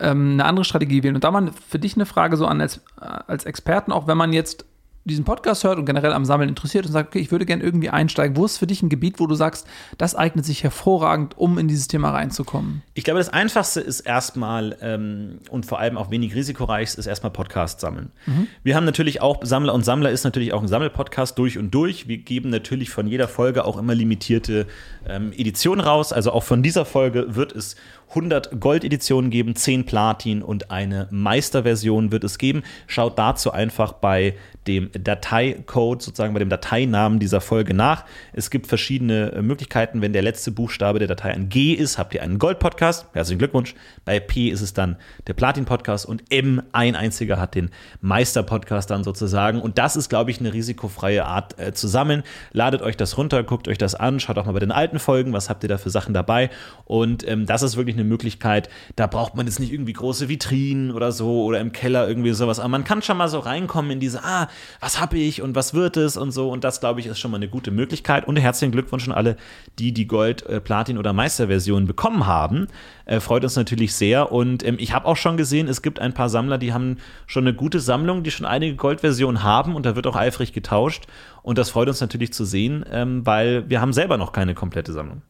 ähm, eine andere Strategie wählen. Und da mal für dich eine Frage so an als, als Experten, auch wenn man jetzt diesen Podcast hört und generell am Sammeln interessiert und sagt, okay, ich würde gerne irgendwie einsteigen. Wo ist für dich ein Gebiet, wo du sagst, das eignet sich hervorragend, um in dieses Thema reinzukommen? Ich glaube, das Einfachste ist erstmal ähm, und vor allem auch wenig risikoreich ist erstmal Podcast sammeln. Mhm. Wir haben natürlich auch, Sammler und Sammler ist natürlich auch ein Sammelpodcast durch und durch. Wir geben natürlich von jeder Folge auch immer limitierte ähm, Editionen raus. Also auch von dieser Folge wird es 100 Gold-Editionen geben, 10 Platin und eine Meisterversion wird es geben. Schaut dazu einfach bei dem Dateicode, sozusagen bei dem Dateinamen dieser Folge nach. Es gibt verschiedene äh, Möglichkeiten. Wenn der letzte Buchstabe der Datei ein G ist, habt ihr einen Gold-Podcast. Herzlichen Glückwunsch. Bei P ist es dann der Platin-Podcast und M, ein einziger, hat den Meister-Podcast dann sozusagen. Und das ist, glaube ich, eine risikofreie Art äh, zu sammeln. Ladet euch das runter, guckt euch das an, schaut auch mal bei den alten Folgen, was habt ihr da für Sachen dabei. Und ähm, das ist wirklich eine Möglichkeit. Da braucht man jetzt nicht irgendwie große Vitrinen oder so oder im Keller irgendwie sowas. Aber man kann schon mal so reinkommen in diese, ah, was habe ich und was wird es und so. Und das, glaube ich, ist schon mal eine gute Möglichkeit. Und herzlichen Glückwunsch an alle, die die Gold, äh, Platin oder Meisterversion bekommen haben. Äh, freut uns natürlich sehr. Und ähm, ich habe auch schon gesehen, es gibt ein paar Sammler, die haben schon eine gute Sammlung, die schon einige Goldversionen haben. Und da wird auch eifrig getauscht. Und das freut uns natürlich zu sehen, ähm, weil wir haben selber noch keine komplette Sammlung.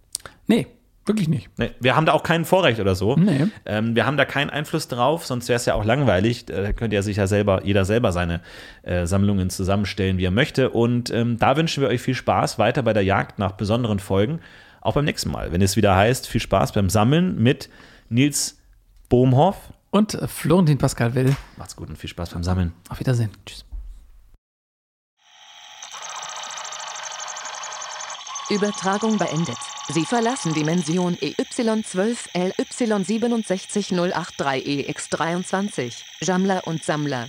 Nee, Wirklich nicht. Nee, wir haben da auch kein Vorrecht oder so. Nee. Ähm, wir haben da keinen Einfluss drauf, sonst wäre es ja auch langweilig. Da könnte ja sich ja selber, jeder selber seine äh, Sammlungen zusammenstellen, wie er möchte. Und ähm, da wünschen wir euch viel Spaß weiter bei der Jagd nach besonderen Folgen. Auch beim nächsten Mal, wenn es wieder heißt, viel Spaß beim Sammeln mit Nils Bohmhoff. Und äh, Florentin Pascal Will. Macht's gut und viel Spaß beim Sammeln. Auf Wiedersehen. Tschüss. Übertragung beendet. Sie verlassen Dimension E EY12 LY67083EX23. Jammler und Sammler.